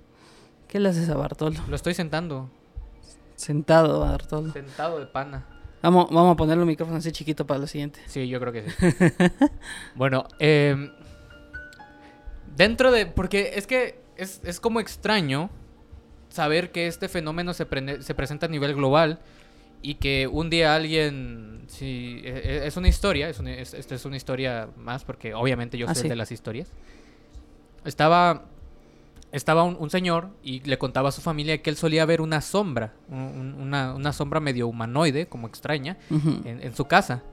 A: ¿Qué le haces a Bartolo?
B: Lo estoy sentando,
A: Sentado, Bartolo.
B: sentado de pana.
A: Vamos, vamos a ponerle un micrófono así chiquito para lo siguiente.
B: Sí, yo creo que sí. bueno, eh, dentro de... Porque es que es, es como extraño saber que este fenómeno se, prende- se presenta a nivel global y que un día alguien... Sí, e- e- es una historia, es es, esta es una historia más porque obviamente yo
A: Ah, sí.
B: el de las historias. Estaba... Estaba un, un señor y le contaba a su familia que él solía ver una sombra, un- un- una, una sombra medio humanoide, como extraña, en, en su casa.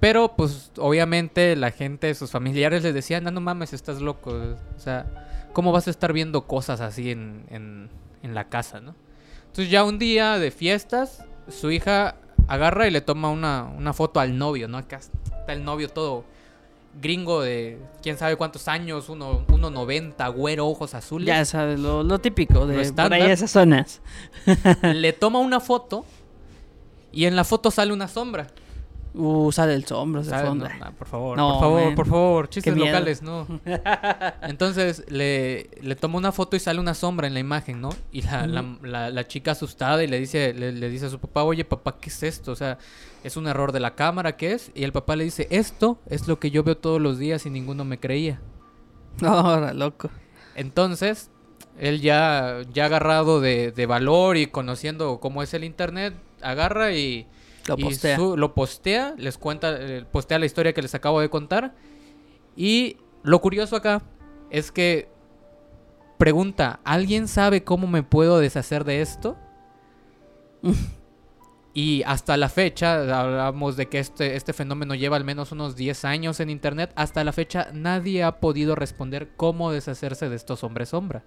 B: Pero, pues, obviamente la gente, sus familiares les decían, no, no mames, estás loco. O sea, ¿cómo vas a estar viendo cosas así en, en, en la casa, no? Entonces ya un día de fiestas, su hija agarra y le toma una, una foto al novio, ¿no? Acá está el novio todo gringo de quién sabe cuántos años, uno, 1.90, güero, ojos azules.
A: Ya sabes, lo, lo típico de por
B: estándar.
A: ahí esas zonas.
B: Le toma una foto y en la foto sale una sombra.
A: Uh, sale el sombra, de fondo.
B: No, no, por favor,
A: No,
B: por favor,
A: man.
B: por favor, chistes locales, no. Entonces le, le toma una foto y sale una sombra en la imagen, ¿no? Y la, la- la- la chica asustada y le dice, le, le dice a su papá, oye papá, ¿qué es esto? O sea, ¿es un error de la cámara? ¿Qué es? Y el papá le dice, esto es lo que yo veo todos los días y ninguno me creía.
A: Ahora, loco.
B: Entonces, él ya, ya agarrado de, de valor y conociendo cómo es el internet, agarra y
A: Lo postea.
B: su- lo postea, les cuenta, eh, postea la historia que les acabo de contar. Y lo curioso acá es que pregunta, ¿alguien sabe cómo me puedo deshacer de esto? y hasta la fecha, hablamos de que este, este fenómeno lleva al menos unos 10 años en internet, hasta la fecha nadie ha podido responder cómo deshacerse de estos hombres sombra.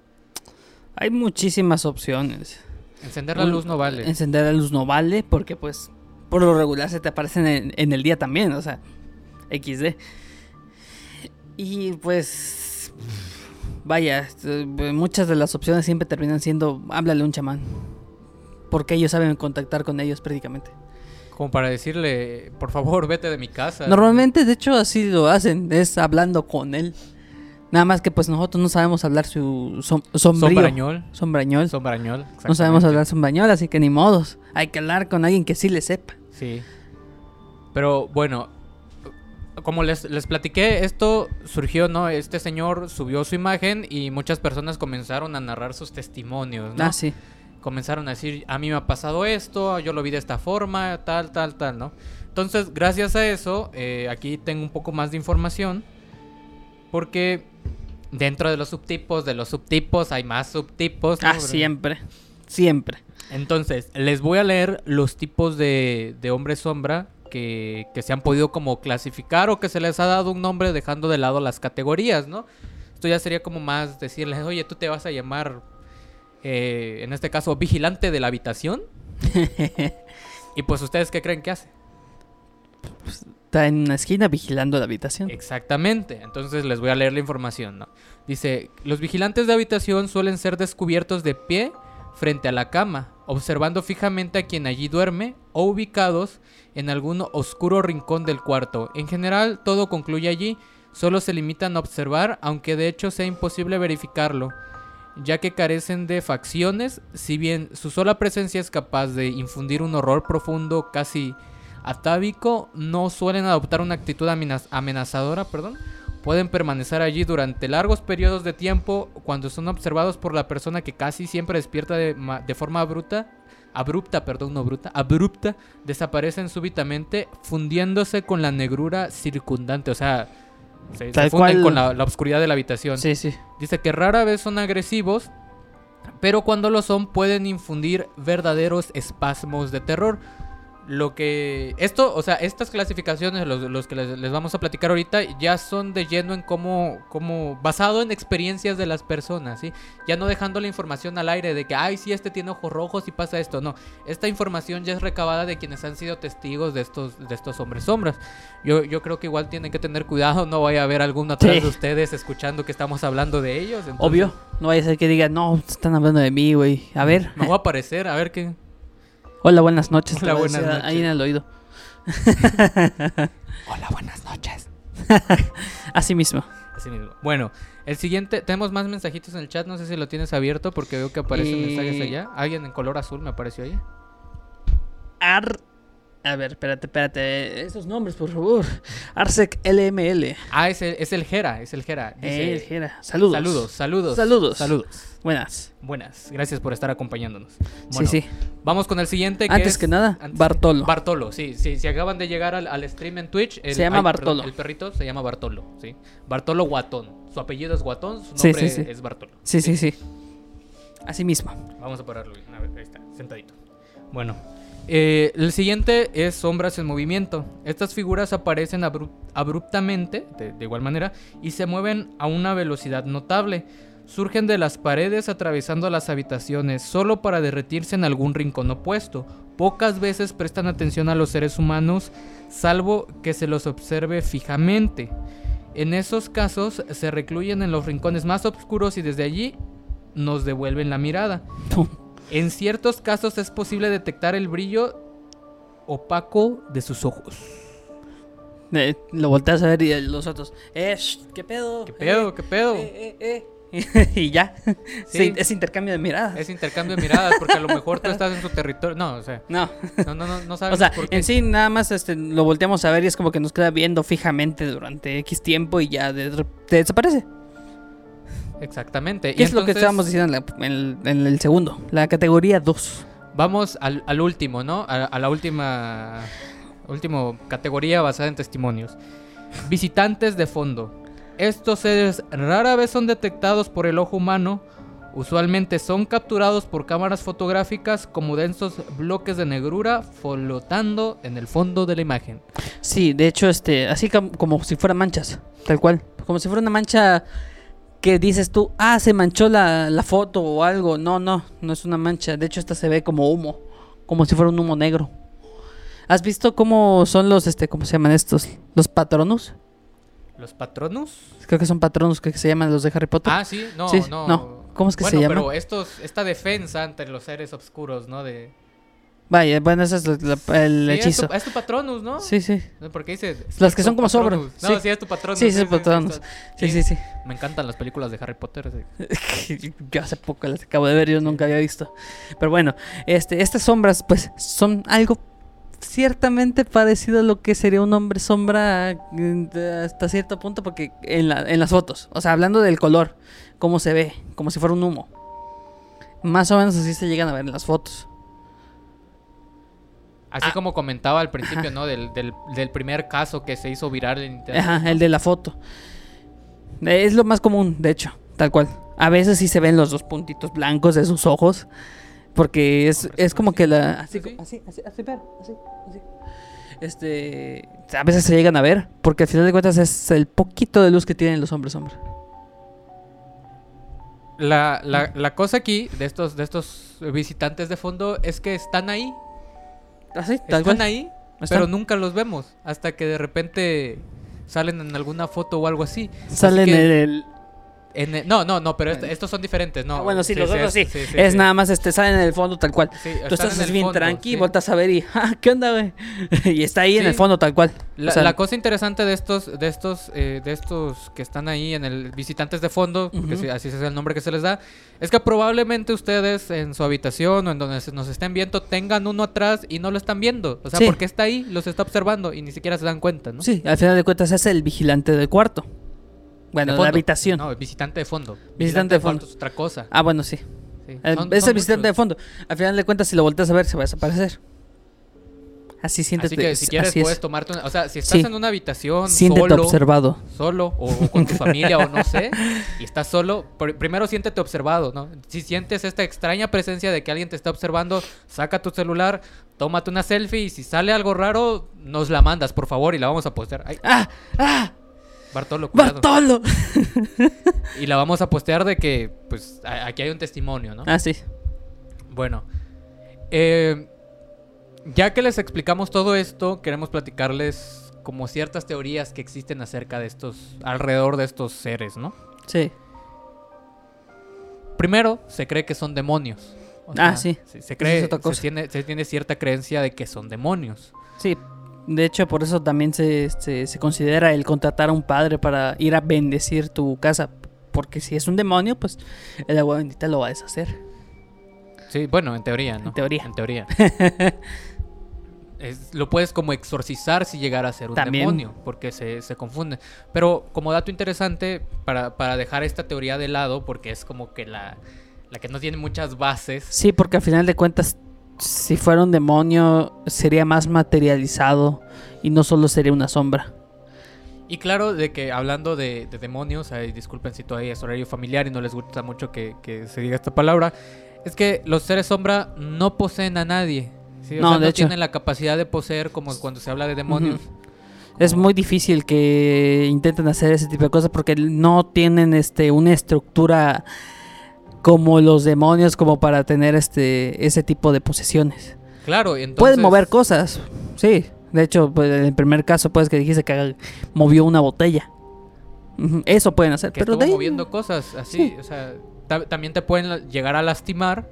A: Hay muchísimas opciones.
B: Encender la luz no vale.
A: Encender la luz no vale porque pues por lo regular se te aparecen en, en el día también, o sea, XD. Y pues vaya, eh, muchas de las opciones siempre terminan siendo háblale a un chamán. Porque ellos saben contactar con ellos prácticamente.
B: Como para decirle, por favor, vete de mi casa.
A: Normalmente, de hecho, así lo hacen, es hablando con él. Nada más que pues nosotros no sabemos hablar su som- sombrío.
B: Sombrañol.
A: Sombrañol.
B: Sombrañol.
A: No sabemos hablar sombrañol, así que ni modos. Hay que hablar con alguien que sí le sepa.
B: Sí. Pero bueno, como les, les platiqué, esto surgió, ¿no? Este señor subió su imagen y muchas personas comenzaron a narrar sus testimonios, ¿no?
A: Ah, sí.
B: Comenzaron a decir, a mí me ha pasado esto, yo lo vi de esta forma, tal, tal, tal, ¿no? Entonces, gracias a eso, eh, aquí tengo un poco más de información. Porque dentro de los subtipos, de los subtipos, hay más subtipos. ¿no?
A: Ah, siempre. Siempre.
B: Entonces, les voy a leer los tipos de, de hombre sombra que, que se han podido como clasificar o que se les ha dado un nombre dejando de lado las categorías, ¿no? Esto ya sería como más decirles, oye, tú te vas a llamar, eh, en este caso, vigilante de la habitación. y pues ustedes qué creen que hace?
A: Está en una esquina vigilando la habitación.
B: Exactamente, entonces les voy a leer la información. Dice, los vigilantes de habitación suelen ser descubiertos de pie frente a la cama, observando fijamente a quien allí duerme o ubicados en algún oscuro rincón del cuarto. En general, todo concluye allí, solo se limitan a observar, aunque de hecho sea imposible verificarlo, ya que carecen de facciones, si bien su sola presencia es capaz de infundir un horror profundo casi atávico, no suelen adoptar una actitud amenaz- amenazadora, perdón. Pueden permanecer allí durante largos periodos de tiempo cuando son observados por la persona que casi siempre despierta de, de forma bruta, abrupta, perdón, no bruta, abrupta, desaparecen súbitamente fundiéndose con la negrura circundante, o sea, se, funden
A: cual.
B: con la, la oscuridad de la habitación.
A: Sí, sí.
B: Dice que rara vez son agresivos, pero cuando lo son pueden infundir verdaderos espasmos de terror. Lo que... Esto, o sea, estas clasificaciones, los, los que les, les vamos a platicar ahorita, ya son de lleno en cómo, cómo... Basado en experiencias de las personas, ¿sí? Ya no dejando la información al aire de que, ay, sí, este tiene ojos rojos y pasa esto. No, esta información ya es recabada de quienes han sido testigos de estos, de estos hombres sombras. Yo, yo creo que igual tienen que tener cuidado, no vaya a haber alguno atrás
A: Sí.
B: de ustedes escuchando que estamos hablando de ellos. entonces-
A: Obvio. No vaya a ser que digan, no, están hablando de mí, güey. A ver.
B: Me voy a aparecer, a ver qué.
A: Hola, buenas noches.
B: Hola, buenas noches.
A: Ahí en el oído.
B: Hola, buenas noches.
A: Así mismo.
B: Así mismo. Bueno, el siguiente, tenemos más mensajitos en el chat, no sé si lo tienes abierto porque veo que aparecen
A: Eh.
B: mensajes allá. Alguien en color azul me apareció ahí.
A: Ar... A ver, espérate, espérate. Esos nombres, por favor. Arsec LML.
B: Ah, es el, es el Jera, es el Jera. Dice,
A: Eh, Jera. Saludos.
B: Saludos, saludos.
A: Saludos.
B: Saludos.
A: Buenas.
B: Buenas, gracias por estar acompañándonos. Bueno,
A: sí, sí.
B: Vamos con el siguiente. Que
A: Antes
B: es-
A: que nada,
B: antes-
A: Bartolo.
B: Bartolo, sí, sí. Si acaban de llegar al, al stream en Twitch. el-
A: Se llama
B: ay, perdón,
A: Bartolo.
B: el perrito se llama Bartolo, sí. Bartolo Guatón. Su apellido es Guatón, su nombre
A: sí, sí.
B: es Bartolo.
A: Sí, sí, sí. Así mismo.
B: Vamos a pararlo. A ver, ahí está, sentadito. Bueno, eh, el siguiente es sombras en movimiento. Estas figuras aparecen abru- abruptamente, de, de igual manera, y se mueven a una velocidad notable. Surgen de las paredes atravesando las habitaciones solo para derretirse en algún rincón opuesto. Pocas veces prestan atención a los seres humanos, salvo que se los observe fijamente. En esos casos se recluyen en los rincones más oscuros y desde allí nos devuelven la mirada. En ciertos casos es posible detectar el brillo opaco de sus ojos.
A: Eh, lo volteas a ver y los otros. Eh, ¿qué pedo?
B: ¿Qué pedo? ¿Qué pedo?
A: Eh, eh, eh. y ya.
B: Sí.
A: Es intercambio de miradas.
B: Es intercambio de miradas porque a lo mejor tú estás en su territorio. No, o sea,
A: No.
B: no, no, no, no sabes
A: O sea,
B: por qué.
A: en sí nada más este, lo volteamos a ver y es como que nos queda viendo fijamente durante X tiempo y ya de- de- desaparece.
B: Exactamente.
A: ¿Qué
B: Y
A: es lo que estábamos diciendo en, la- en el, en el segundo? La categoría 2.
B: Vamos al, al último, ¿no? A, a la última. Último categoría basada en testimonios. Visitantes de fondo. Estos seres rara vez son detectados por el ojo humano. Usualmente son capturados por cámaras fotográficas como densos bloques de negrura flotando en el fondo de la imagen.
A: Sí, de hecho, este, así com- como si fueran manchas, tal cual. Como si fuera una mancha que dices tú, ah, se manchó la, la foto o algo. No, no, no es una mancha. De hecho, esta se ve como humo, como si fuera un humo negro. ¿Has visto cómo son los, este, cómo se llaman estos? Los patronus.
B: ¿Los patronus?
A: Creo que son patronus que se llaman los de Harry Potter.
B: Ah, sí, no,
A: Sí,
B: no.
A: no. ¿Cómo es que se
B: Bueno,
A: llama?
B: pero estos, esta defensa ante los seres oscuros, ¿no? De...
A: Vaya, bueno, ese es la- el
B: Sí, es tu-
A: hechizo.
B: Es tu, patronus, ¿no?
A: Sí, sí.
B: Porque dice.
A: Las que son como sobras,
B: No,
A: sí.
B: sí, es tu patronus.
A: Sí, sí, patronus.
B: está-
A: Sí, sí, sí.
B: Me encantan las películas de Harry Potter. sí.
A: yo hace poco las acabo de ver, yo nunca había visto. Pero bueno, este, estas sombras, pues, son algo ciertamente parecido a lo que sería un hombre sombra de- hasta cierto punto, porque en, la- en las fotos, o sea, hablando del color, cómo se ve, como si fuera un humo. Más o menos así se llegan a ver en las fotos.
B: Así
A: Ah.
B: como comentaba al principio,
A: Ajá.
B: ¿no? Del, del, del primer caso que se hizo viral en internet.
A: Ajá, el de la foto. Es lo más común, de hecho, tal cual. A veces sí se ven los dos puntitos blancos de sus ojos, Porque es,
B: Hombre,
A: es como que la. Así,
B: Sí, sí.
A: así, así, así, así, así. Este. A veces se llegan a ver. Porque al final de cuentas es el poquito de luz que tienen los hombres sombra.
B: La, la, la cosa aquí de estos, de estos visitantes de fondo es que están ahí,
A: Así, tal
B: están
A: cual.
B: ahí,
A: Están.
B: pero nunca los vemos hasta que de repente salen en alguna foto o algo así. Así
A: Salen
B: que
A: en el.
B: En el- no, no, no, pero est- estos son diferentes, no.
A: Ah, bueno, sí, los otros
B: es-
A: sí. es
B: sí.
A: nada más, este, salen en el fondo tal cual.
B: Sí,
A: Tú estás bien
B: fondo,
A: tranqui,
B: sí.
A: voltas a ver y. "Ah, ¿Qué onda, güey? y está ahí en
B: Sí.
A: el fondo tal cual.
B: La,
A: O sea,
B: la cosa interesante de estos, de estos, eh, de estos que están ahí en el visitantes de fondo, sí, así es el nombre que se les da, es que probablemente ustedes en su habitación o en donde se- nos estén viendo tengan uno atrás y no lo están viendo. O sea,
A: Sí.
B: porque está ahí, los está observando y ni siquiera se dan cuenta, ¿no?
A: Sí, al final de cuentas es el vigilante del cuarto. Bueno,
B: De
A: la habitación.
B: No, visitante de fondo.
A: Visitante de fondo.
B: es otra cosa.
A: Ah, bueno, sí.
B: sí.
A: El-
B: Son-
A: es
B: son
A: el visitante de fondo. Al final de cuentas, si lo volteas a ver, se va a desaparecer. Así siéntete.
B: Así que si quieres
A: así es.
B: puedes tomarte una... O sea, si estás
A: Sí.
B: en una habitación
A: Siéntete
B: solo...
A: observado.
B: solo o, o con tu familia o no sé, y estás solo, pr- primero siéntete observado, ¿no? Si sientes esta extraña presencia de que alguien te está observando, saca tu celular, tómate una selfie y si sale algo raro, nos la mandas, por favor, y la vamos a postear. Ay,
A: ¡Ah! ¡Ah!
B: Bartolo, cuidado.
A: ¡Bartolo!
B: Y la vamos a postear de que, pues, aquí hay un testimonio, ¿no?
A: Ah, sí.
B: Bueno, eh, ya que les explicamos todo esto, queremos platicarles como ciertas teorías que existen acerca de estos, alrededor de estos seres, ¿no?
A: Sí.
B: Primero, se cree que son demonios. O
A: Ah, sí.
B: Se, cree,
A: es otra
B: se
A: cosa.
B: tiene, se tiene cierta creencia de que son demonios.
A: Sí. De hecho, por eso también se, se, se considera el contratar a un padre para ir a bendecir tu casa. Porque si es un demonio, pues el agua bendita lo va a deshacer.
B: Sí, bueno, en teoría, ¿no?
A: En teoría.
B: En teoría. Es- lo puedes como exorcizar si llegara a ser un
A: También.
B: demonio, porque se, se confunde. Pero como dato interesante, para, para dejar esta teoría de lado, porque es como que la, la que no tiene muchas bases.
A: Sí, porque al final de cuentas, si fuera un demonio, sería más materializado y no solo sería una sombra.
B: Y claro, de que hablando de, de demonios, ay, disculpen si todavía es horario familiar y no les gusta mucho que, que se diga esta palabra, es que los seres sombra no poseen a nadie. ¿sí? O
A: No,
B: sea,
A: de
B: no
A: hecho.
B: tienen la capacidad de poseer como cuando se habla de demonios.
A: Es muy difícil que intenten hacer ese tipo de cosas porque no tienen este una estructura como los demonios como para tener este ese tipo de posesiones.
B: Claro, entonces...
A: Pueden mover cosas, sí. De hecho, pues, en el primer caso, pues que dijiste que movió una botella. Eso pueden hacer,
B: que
A: pero
B: estuvo
A: de ahí-
B: moviendo cosas así,
A: Sí.
B: o sea, ta- también te pueden llegar a lastimar,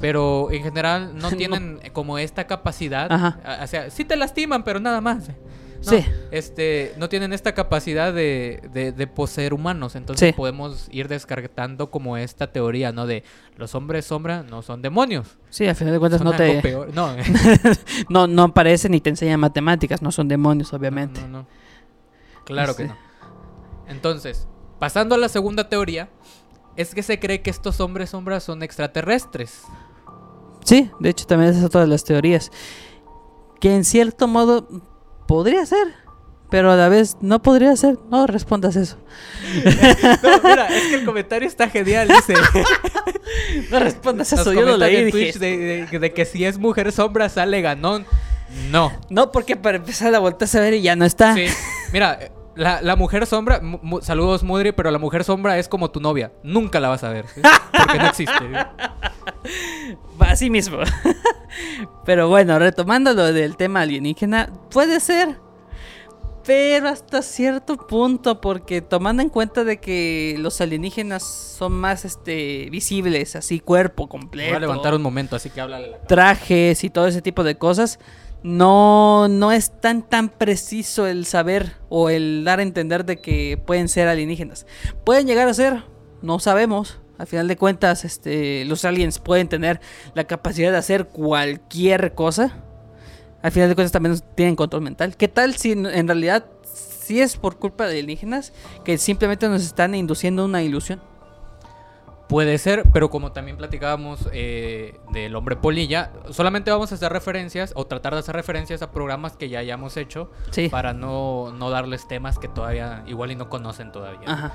B: pero en general no
A: No.
B: tienen como esta capacidad,
A: Ajá.
B: o sea, sí te lastiman, pero nada más. ¿No?
A: Sí.
B: Este, no tienen esta capacidad de, de, de poseer humanos, entonces
A: Sí.
B: podemos ir descartando como esta teoría, ¿no? De los hombres sombra no son demonios.
A: Sí, al final de cuentas
B: son
A: no te
B: peor. No,
A: no no aparecen ni te enseñan matemáticas, no son demonios, obviamente.
B: No, no, no. Claro que no. Entonces, pasando a la segunda teoría, es que se cree que estos hombres sombras son extraterrestres.
A: Sí, de hecho también es otra de las teorías. Que en cierto modo podría ser, pero a la vez no podría ser. No respondas eso.
B: No, mira, es que el comentario está genial, dice.
A: No respondas
B: Nos
A: eso, yo lo leí
B: en. Twitch de, de- de que si es mujer sombra sale ganón. No.
A: No, porque para empezar la volteas a ver y ya no está.
B: Sí. Mira, la, la mujer sombra, mu- saludos Mudri, pero la mujer sombra es como tu novia. Nunca la vas a ver. ¿sí? Porque no existe.
A: Así mismo. pero bueno, retomando lo del tema alienígena, puede ser. Pero hasta cierto punto, porque tomando en cuenta de que los alienígenas son más este visibles, así cuerpo completo.
B: Voy a levantar un momento, así que háblale a la
A: trajes y todo ese tipo de cosas, no, no es tan tan preciso el saber o el dar a entender de que pueden ser alienígenas. Pueden llegar a ser, no sabemos. Al final de cuentas, este, los aliens pueden tener la capacidad de hacer cualquier cosa. Al final de cuentas también tienen control mental. ¿Qué tal si en, realidad sí es por culpa de alienígenas que simplemente nos están induciendo una ilusión?
B: Puede ser, pero como también platicábamos eh, del hombre polilla, solamente vamos a hacer referencias o tratar de hacer referencias a programas que ya hayamos hecho
A: Sí.
B: para no, no darles temas que todavía igual y no conocen todavía.
A: Ajá.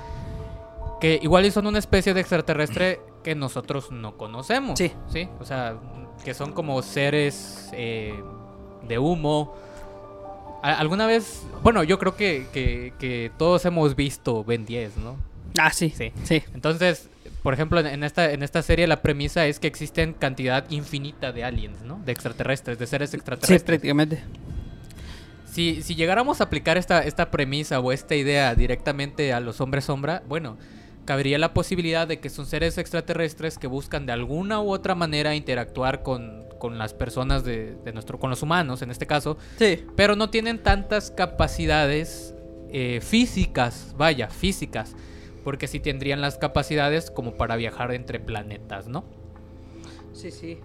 B: Que igual son una especie de extraterrestre que nosotros no conocemos.
A: Sí.
B: Sí, o sea, que son como seres eh, de humo. ¿Alguna vez? Bueno, yo creo que, que- que todos hemos visto Ben 10, ¿no?
A: Ah, sí.
B: Sí.
A: Sí.
B: Entonces, por ejemplo, en- esta, en esta serie la premisa es que existen cantidad infinita de aliens, ¿no? De extraterrestres, de seres
A: Sí,
B: extraterrestres.
A: prácticamente.
B: Si, si llegáramos a aplicar esta, esta premisa o esta idea directamente a los hombres sombra, bueno, cabría la posibilidad de que son seres extraterrestres que buscan de alguna u otra manera interactuar con, con las personas de, de nuestro, con los humanos en este caso,
A: Sí.
B: pero no tienen tantas capacidades eh, físicas, vaya, físicas, porque sí tendrían las capacidades como para viajar entre planetas, ¿no?
A: Sí, sí.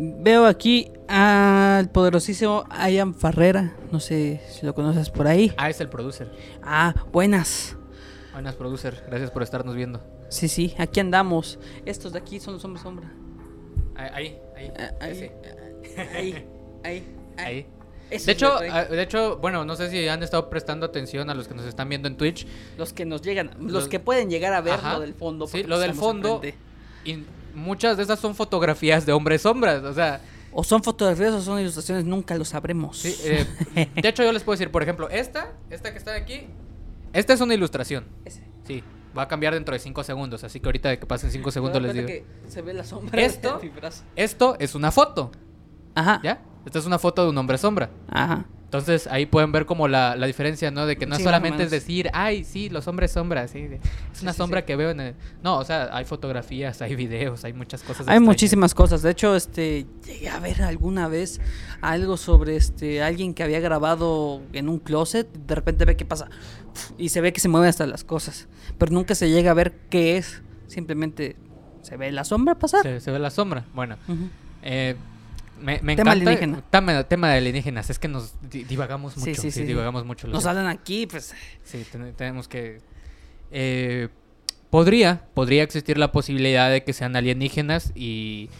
A: Veo aquí al poderosísimo Ian Farrera. No sé si lo conoces por ahí.
B: Ah, es el producer.
A: Ah, buenas.
B: Buenas, producer. Gracias por estarnos viendo.
A: Sí, sí, aquí andamos. Estos de aquí son los hombres sombra.
B: Ahí, ahí,
A: Ah,
B: ahí.
A: Ahí,
B: ese.
A: ahí, ahí,
B: Ahí. De hecho,
A: de
B: ah, hecho, bueno, no sé si han estado prestando atención a los que nos están viendo en Twitch.
A: los que nos llegan, los,
B: los-
A: que pueden llegar a ver
B: Ajá.
A: lo del fondo.
B: Sí, lo del
A: estamos
B: fondo. Y muchas de esas son fotografías de hombres sombras. O sea,
A: O son fotografías o son ilustraciones, nunca lo sabremos.
B: sí, eh, de hecho, yo les puedo decir, por ejemplo, esta, esta que está aquí, esta es una ilustración.
A: Ese.
B: Sí, va a cambiar dentro de 5 segundos. Así que ahorita de que pasen 5 segundos les digo.
A: cuenta que se ve la sombra
B: Esto-
A: de mi brazo.
B: Esto es una foto,
A: Ajá.
B: ¿ya? Esta es una foto de un hombre sombra.
A: Ajá.
B: Entonces ahí pueden ver como la, la diferencia, ¿no? De que no
A: Sí,
B: solamente es decir, ay, sí, los hombres sombras, sí, es una
A: sí,
B: sombra
A: sí.
B: que veo en el... No, o sea, hay fotografías, hay videos, hay muchas cosas.
A: Hay
B: extrañas.
A: muchísimas cosas. De hecho, este llegué a ver alguna vez algo sobre este alguien que había grabado en un closet. De repente ve que pasa y se ve que se mueven hasta las cosas, pero nunca se llega a ver qué es. Simplemente se ve la sombra pasar.
B: Se, se ve la sombra. Bueno, eh, me, me
A: Tema
B: encanta...
A: alienígena.
B: Tema, tema de alienígenas, es que nos di- divagamos mucho.
A: sí,
B: Sí,
A: sí.
B: divagamos mucho.
A: Nos hablan aquí, pues.
B: Sí, ten- tenemos que... eh, podría, podría existir la posibilidad de que sean alienígenas y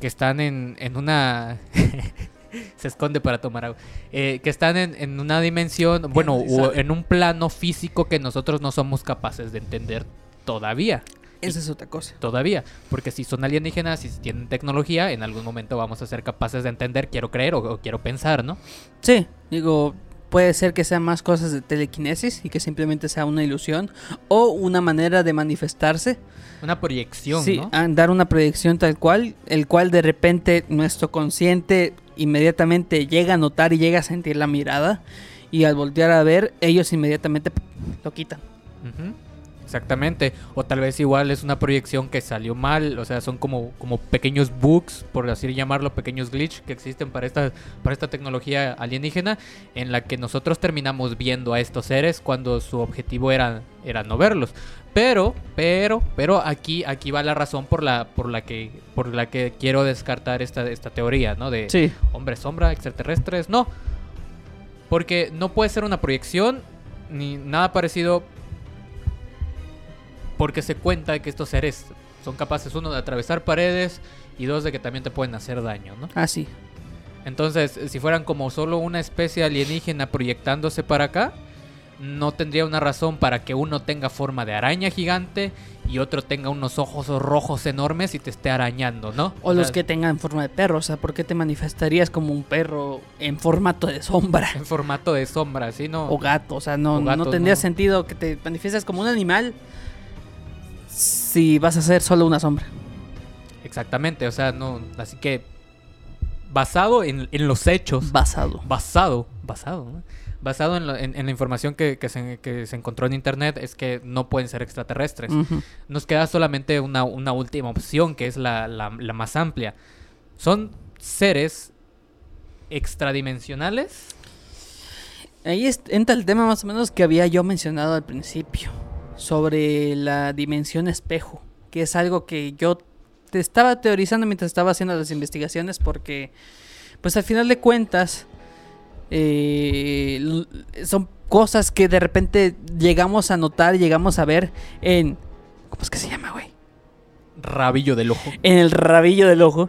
B: que están en, en una... se esconde para tomar agua. Eh, que están en, en una dimensión, bueno, o en un plano físico que nosotros no somos capaces de entender todavía.
A: Esa es otra cosa.
B: Todavía. Porque si son alienígenas y si tienen tecnología, en algún momento vamos a ser capaces de entender, quiero creer o, o quiero pensar, ¿no?
A: Sí, digo, puede ser que sean más cosas de telequinesis y que simplemente sea una ilusión o una manera de manifestarse.
B: Una proyección,
A: Sí,
B: ¿no?
A: dar una proyección tal cual, el cual de repente nuestro consciente inmediatamente llega a notar y llega a sentir la mirada y al voltear a ver, ellos inmediatamente lo quitan.
B: Ujú, Exactamente. O tal vez igual es una proyección que salió mal. O sea, son como, como pequeños bugs, por así llamarlo, pequeños glitch que existen para esta, para esta tecnología alienígena. En la que nosotros terminamos viendo a estos seres cuando su objetivo era, era no verlos. Pero, pero, pero aquí, aquí va la razón por la, por la que, por la que quiero descartar esta, esta teoría, ¿no? De
A: Sí,
B: hombre sombra, extraterrestres, no. Porque no puede ser una proyección ni nada parecido. Porque se cuenta que estos seres son capaces, uno, de atravesar paredes y dos, de que también te pueden hacer daño, ¿no?
A: así.
B: Entonces, si fueran como solo una especie alienígena proyectándose para acá, no tendría una razón para que uno tenga forma de araña gigante y otro tenga unos ojos rojos enormes y te esté arañando, ¿no?
A: O los
B: sea,
A: que tengan forma de perro, o sea, ¿por qué te manifestarías como un perro en formato de sombra?
B: En formato de sombra, ¿sí? No,
A: O gato, o sea, no,
B: O gato,
A: no tendría
B: no.
A: sentido que te manifiestes como un animal si vas a ser solo una sombra.
B: Exactamente, o sea, no, así que basado en, en los hechos,
A: Basado.
B: basado, basado, ¿no? basado en, lo- en- en la información que, que se, que se encontró en internet es que no pueden ser extraterrestres. Nos queda solamente una, una última opción que es la, la- la más amplia. Son seres extradimensionales.
A: Ahí entra el tema más o menos que había yo mencionado al principio, sobre la dimensión espejo, que es algo que yo te estaba teorizando mientras estaba haciendo las investigaciones, porque pues al final de cuentas eh, son cosas que de repente llegamos a notar, llegamos a ver en... ¿Cómo es que se llama, güey?
B: Rabillo del ojo.
A: en el rabillo del ojo.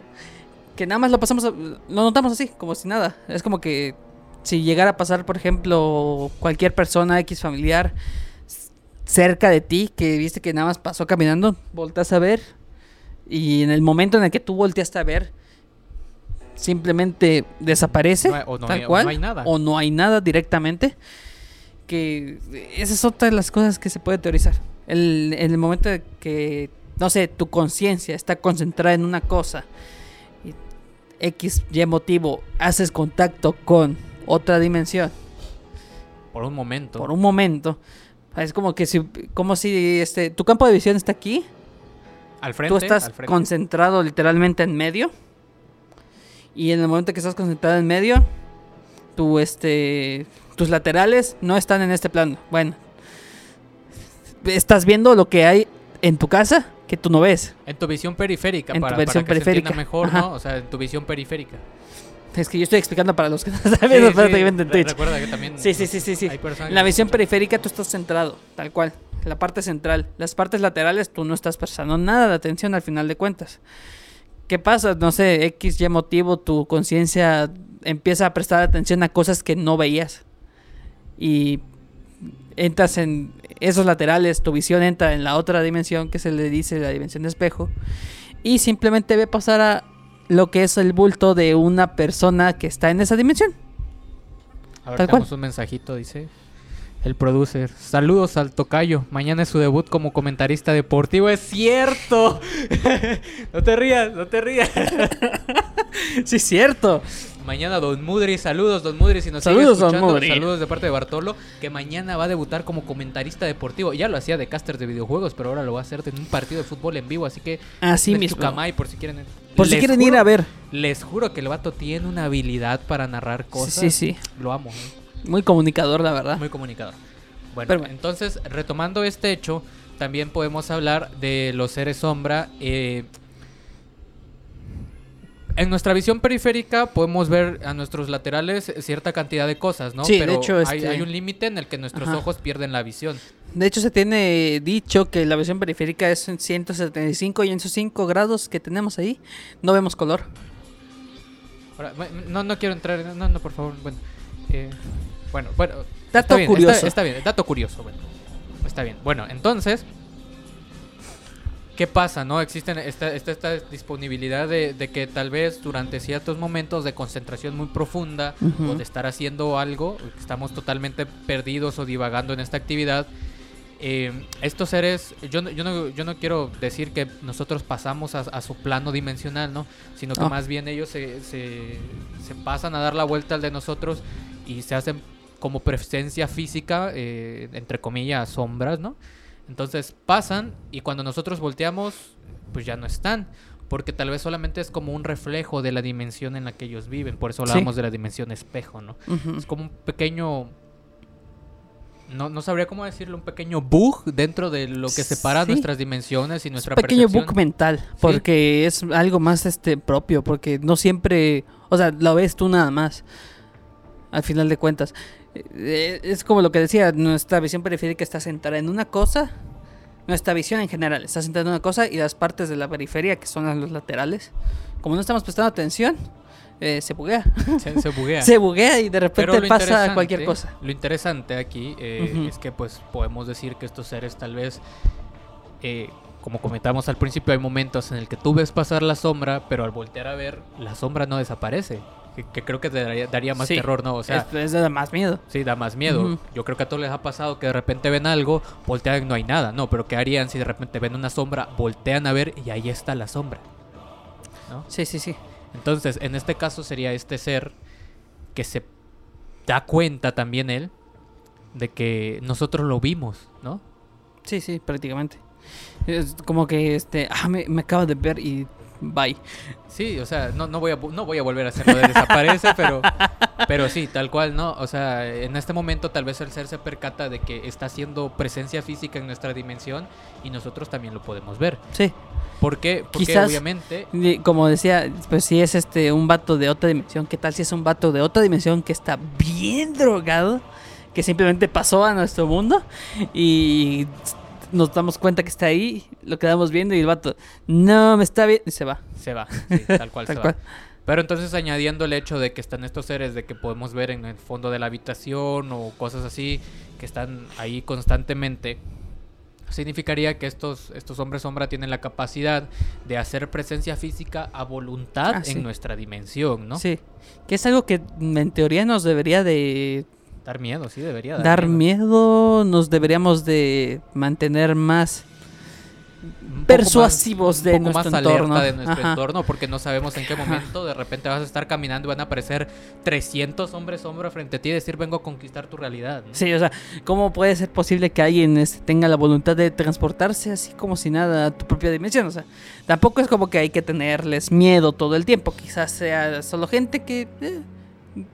A: Que nada más lo pasamos, a- lo notamos así, como si nada. Es como que si llegara a pasar, por ejemplo, cualquier persona X familiar cerca de ti, que viste que nada más pasó caminando, volteas a ver Y en el momento en el que tú volteaste a ver, simplemente desaparece,
B: No hay- o no
A: tal
B: hay- o
A: cual,
B: no hay nada.
A: o no hay nada directamente. Que esa es otra de las cosas que se puede teorizar. El, en el momento de que, no sé, tu conciencia está concentrada en una cosa, y X, Y motivo, haces contacto con otra dimensión
B: Por un momento.
A: por un momento. Es como que si, como si este, tu campo de visión está aquí,
B: Al frente.
A: tú estás
B: frente.
A: concentrado literalmente en medio. Y en el momento que estás concentrado en medio, tu, este, tus laterales no están en este plano. Bueno, estás viendo lo que hay en tu casa que tú no ves.
B: En tu visión periférica,
A: En tu
B: para,
A: visión
B: para que se entienda
A: periférica,
B: mejor,
A: ajá.
B: ¿no? O sea, en tu visión periférica.
A: Es que yo estoy explicando para los que no viendo
B: Sí, sí,
A: en Twitch.
B: Recuerda que también.
A: Sí, sí, sí, sí, sí. En la visión periférica tú estás centrado, tal cual. La parte central. Las partes laterales tú no estás prestando nada de atención al final de cuentas. ¿Qué pasa? No sé, X, Y motivo, tu conciencia empieza a prestar atención a cosas que no veías. Y entras en esos laterales, tu visión entra en la otra dimensión que se le dice la dimensión de espejo. Y simplemente ve pasar a lo que es el bulto de una persona que está en esa dimensión.
B: A ver,
A: Tal
B: tenemos
A: cual.
B: un mensajito, dice. El producer. Saludos al Tocayo. Mañana es su debut como comentarista deportivo. ¡Es cierto! no te rías, no te rías.
A: Sí, es cierto.
B: Mañana Don Mudri, saludos Don Mudri, si nos sigue
A: Saludos, Don
B: escuchando, saludos de parte de Bartolo, que mañana va a debutar como comentarista deportivo. Ya lo hacía de caster de videojuegos, pero ahora lo va a hacer en un partido de fútbol en vivo, así que
A: Así
B: en
A: mismo.
B: Chucamay, por si quieren
A: Por si quieren
B: juro-
A: ir a ver.
B: Les juro que el vato tiene una habilidad para narrar cosas.
A: Sí, sí, sí.
B: Lo amo. ¿eh?
A: Muy comunicador, la verdad.
B: Muy comunicador. Bueno,
A: Pero bueno.
B: entonces, retomando este hecho, también podemos hablar de los seres sombra. eh, en nuestra visión periférica podemos ver a nuestros laterales cierta cantidad de cosas, ¿no?
A: Sí, de
B: Pero
A: hecho,
B: hay,
A: este-
B: hay un límite en el que nuestros
A: Ajá.
B: ojos pierden la visión.
A: De hecho, se tiene dicho que la visión periférica es en 175 y en esos 5 grados que tenemos ahí, no vemos color.
B: Ahora, no, no quiero entrar en... No, no, por favor. Bueno, eh, bueno, bueno.
A: Dato
B: está bien,
A: curioso.
B: Está, está bien, dato curioso, bueno. Está bien. Bueno, entonces... ¿Qué pasa, no? Existe esta, esta, esta disponibilidad de, de que tal vez durante ciertos momentos de concentración muy profunda
A: Ujú.
B: o de estar haciendo algo, estamos totalmente perdidos o divagando en esta actividad, eh, estos seres, yo no, yo, no, yo no quiero decir que nosotros pasamos a, a su plano dimensional, ¿no? Sino que
A: No.
B: más bien ellos se, se, se pasan a dar la vuelta al de nosotros y se hacen como presencia física, eh, entre comillas, sombras, ¿no? Entonces pasan y cuando nosotros volteamos, pues ya no están. Porque tal vez solamente es como un reflejo de la dimensión en la que ellos viven. Por eso
A: Sí.
B: hablábamos de la dimensión espejo, ¿no? Es como un pequeño. No, no sabría cómo decirlo, un pequeño bug dentro de lo que separa
A: Sí.
B: nuestras dimensiones y nuestra
A: Un pequeño
B: percepción.
A: book mental, porque es algo más este propio, porque no siempre, o sea, lo ves tú nada más. Al final de cuentas, es como lo que decía, nuestra visión periférica está centrada en una cosa, nuestra visión en general está centrada en una cosa y las partes de la periferia que son los laterales, como no estamos prestando atención, eh, se buguea,
B: Se, se buguea.
A: se buguea y de repente pasa cualquier cosa.
B: Lo interesante aquí eh, es que pues podemos decir que estos seres tal vez, eh, como comentamos al principio, hay momentos en el que tú ves pasar la sombra, pero al voltear a ver, la sombra no desaparece. Que, que creo que daría, daría más
A: Sí,
B: terror, ¿no? O sea,
A: es, de más miedo.
B: Sí, da más miedo. Yo creo que a todos les ha pasado que de repente ven algo, voltean y no hay nada. No, pero ¿qué harían si de repente ven una sombra, voltean a ver y ahí está la sombra? ¿No?
A: Sí, sí, sí.
B: Entonces, en este caso sería este ser que se da cuenta también él de que nosotros lo vimos, ¿no?
A: Sí, sí, prácticamente. Es como que este, ah, me, me acabo de ver y bye.
B: Sí, o sea, no, no, voy, a, no voy a volver a hacerlo de desaparece, pero, pero sí, tal cual, ¿no? O sea, en este momento tal vez el ser se percata de que está haciendo presencia física en nuestra dimensión y nosotros también lo podemos ver.
A: Sí.
B: ¿Por qué? Porque
A: Quizás-
B: obviamente...
A: Como decía, pues si es este un vato de otra dimensión, ¿qué tal si es un vato de otra dimensión que está bien drogado? Que simplemente pasó a nuestro mundo y nos damos cuenta que está ahí, lo quedamos viendo y el vato, no, me está bien, y se va.
B: Se va, sí, tal cual
A: Tal
B: se
A: cual.
B: va. Pero entonces añadiendo el hecho de que están estos seres de que podemos ver en el fondo de la habitación o cosas así que están ahí constantemente, significaría que estos, estos hombres sombra tienen la capacidad de hacer presencia física a voluntad
A: Ah, sí.
B: en nuestra dimensión, ¿no?
A: Sí. Que es algo que en teoría nos debería de
B: Dar miedo, sí, debería
A: dar miedo, nos deberíamos de mantener más persuasivos
B: más-
A: de
B: un poco
A: nuestro
B: más
A: entorno.
B: de nuestro
A: Ajá.
B: entorno porque no sabemos en qué momento de repente vas a estar caminando y van a aparecer 300 hombres sombra frente a ti y decir vengo a conquistar tu realidad. ¿no?
A: Sí, o sea, ¿cómo puede ser posible que alguien este, tenga la voluntad de transportarse así como si nada a tu propia dimensión? O sea, tampoco es como que hay que tenerles miedo todo el tiempo. Quizás sea solo gente que eh,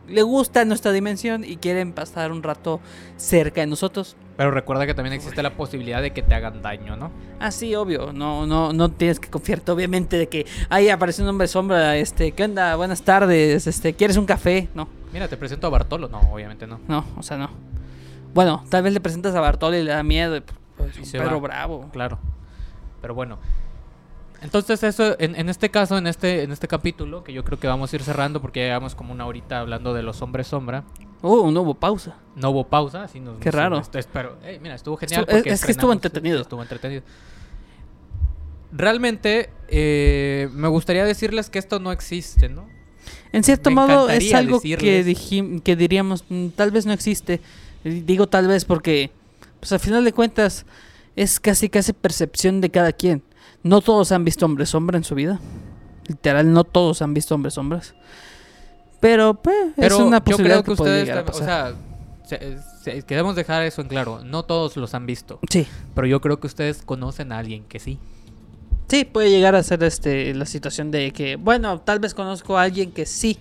A: le gusta nuestra dimensión y quieren pasar un rato cerca de nosotros.
B: Pero recuerda que también existe la posibilidad de que te hagan daño, ¿no?
A: Ah, sí, obvio. No, no, no tienes que confiarte, obviamente, de que ahí aparece un hombre sombra. Este, ¿qué onda? Buenas tardes. Este, ¿quieres un café? No,
B: Mira, te presento a Bartolo. No, obviamente no.
A: no, o sea, no. Bueno, tal vez le presentas a Bartolo y le da miedo. Pues,
B: Y
A: un
B: se
A: perro
B: va.
A: bravo.
B: Claro. Pero bueno. Entonces eso, en, en este caso, en este, en este capítulo, que yo creo que vamos a ir cerrando porque ya llevamos como una horita hablando de los hombres sombra.
A: Uh, no hubo pausa.
B: No hubo pausa, así nos
A: Qué
B: nos-
A: raro.
B: pero, mira, estuvo genial.
A: Estuvo-
B: porque
A: es que estuvo entretenido.
B: Estuvo entretenido. Realmente, eh, me gustaría decirles que esto no existe, ¿no?
A: En cierto
B: Me
A: modo es algo que, dijim- que diríamos, mm, tal vez no existe. Digo tal vez porque, pues al final de cuentas, es casi casi percepción de cada quien. No todos han visto hombres sombra en su vida. Literal, no todos han visto hombres sombras. Pero, pues,
B: Pero
A: es una
B: yo
A: posibilidad
B: creo que,
A: que,
B: ustedes,
A: llegar a
B: tam- o
A: pasar.
B: sea, se- se- queremos dejar eso en claro. No todos los han visto,
A: sí,
B: pero yo creo que ustedes conocen a alguien que sí.
A: sí, puede llegar a ser este la situación de que, bueno, tal vez conozco a alguien que sí,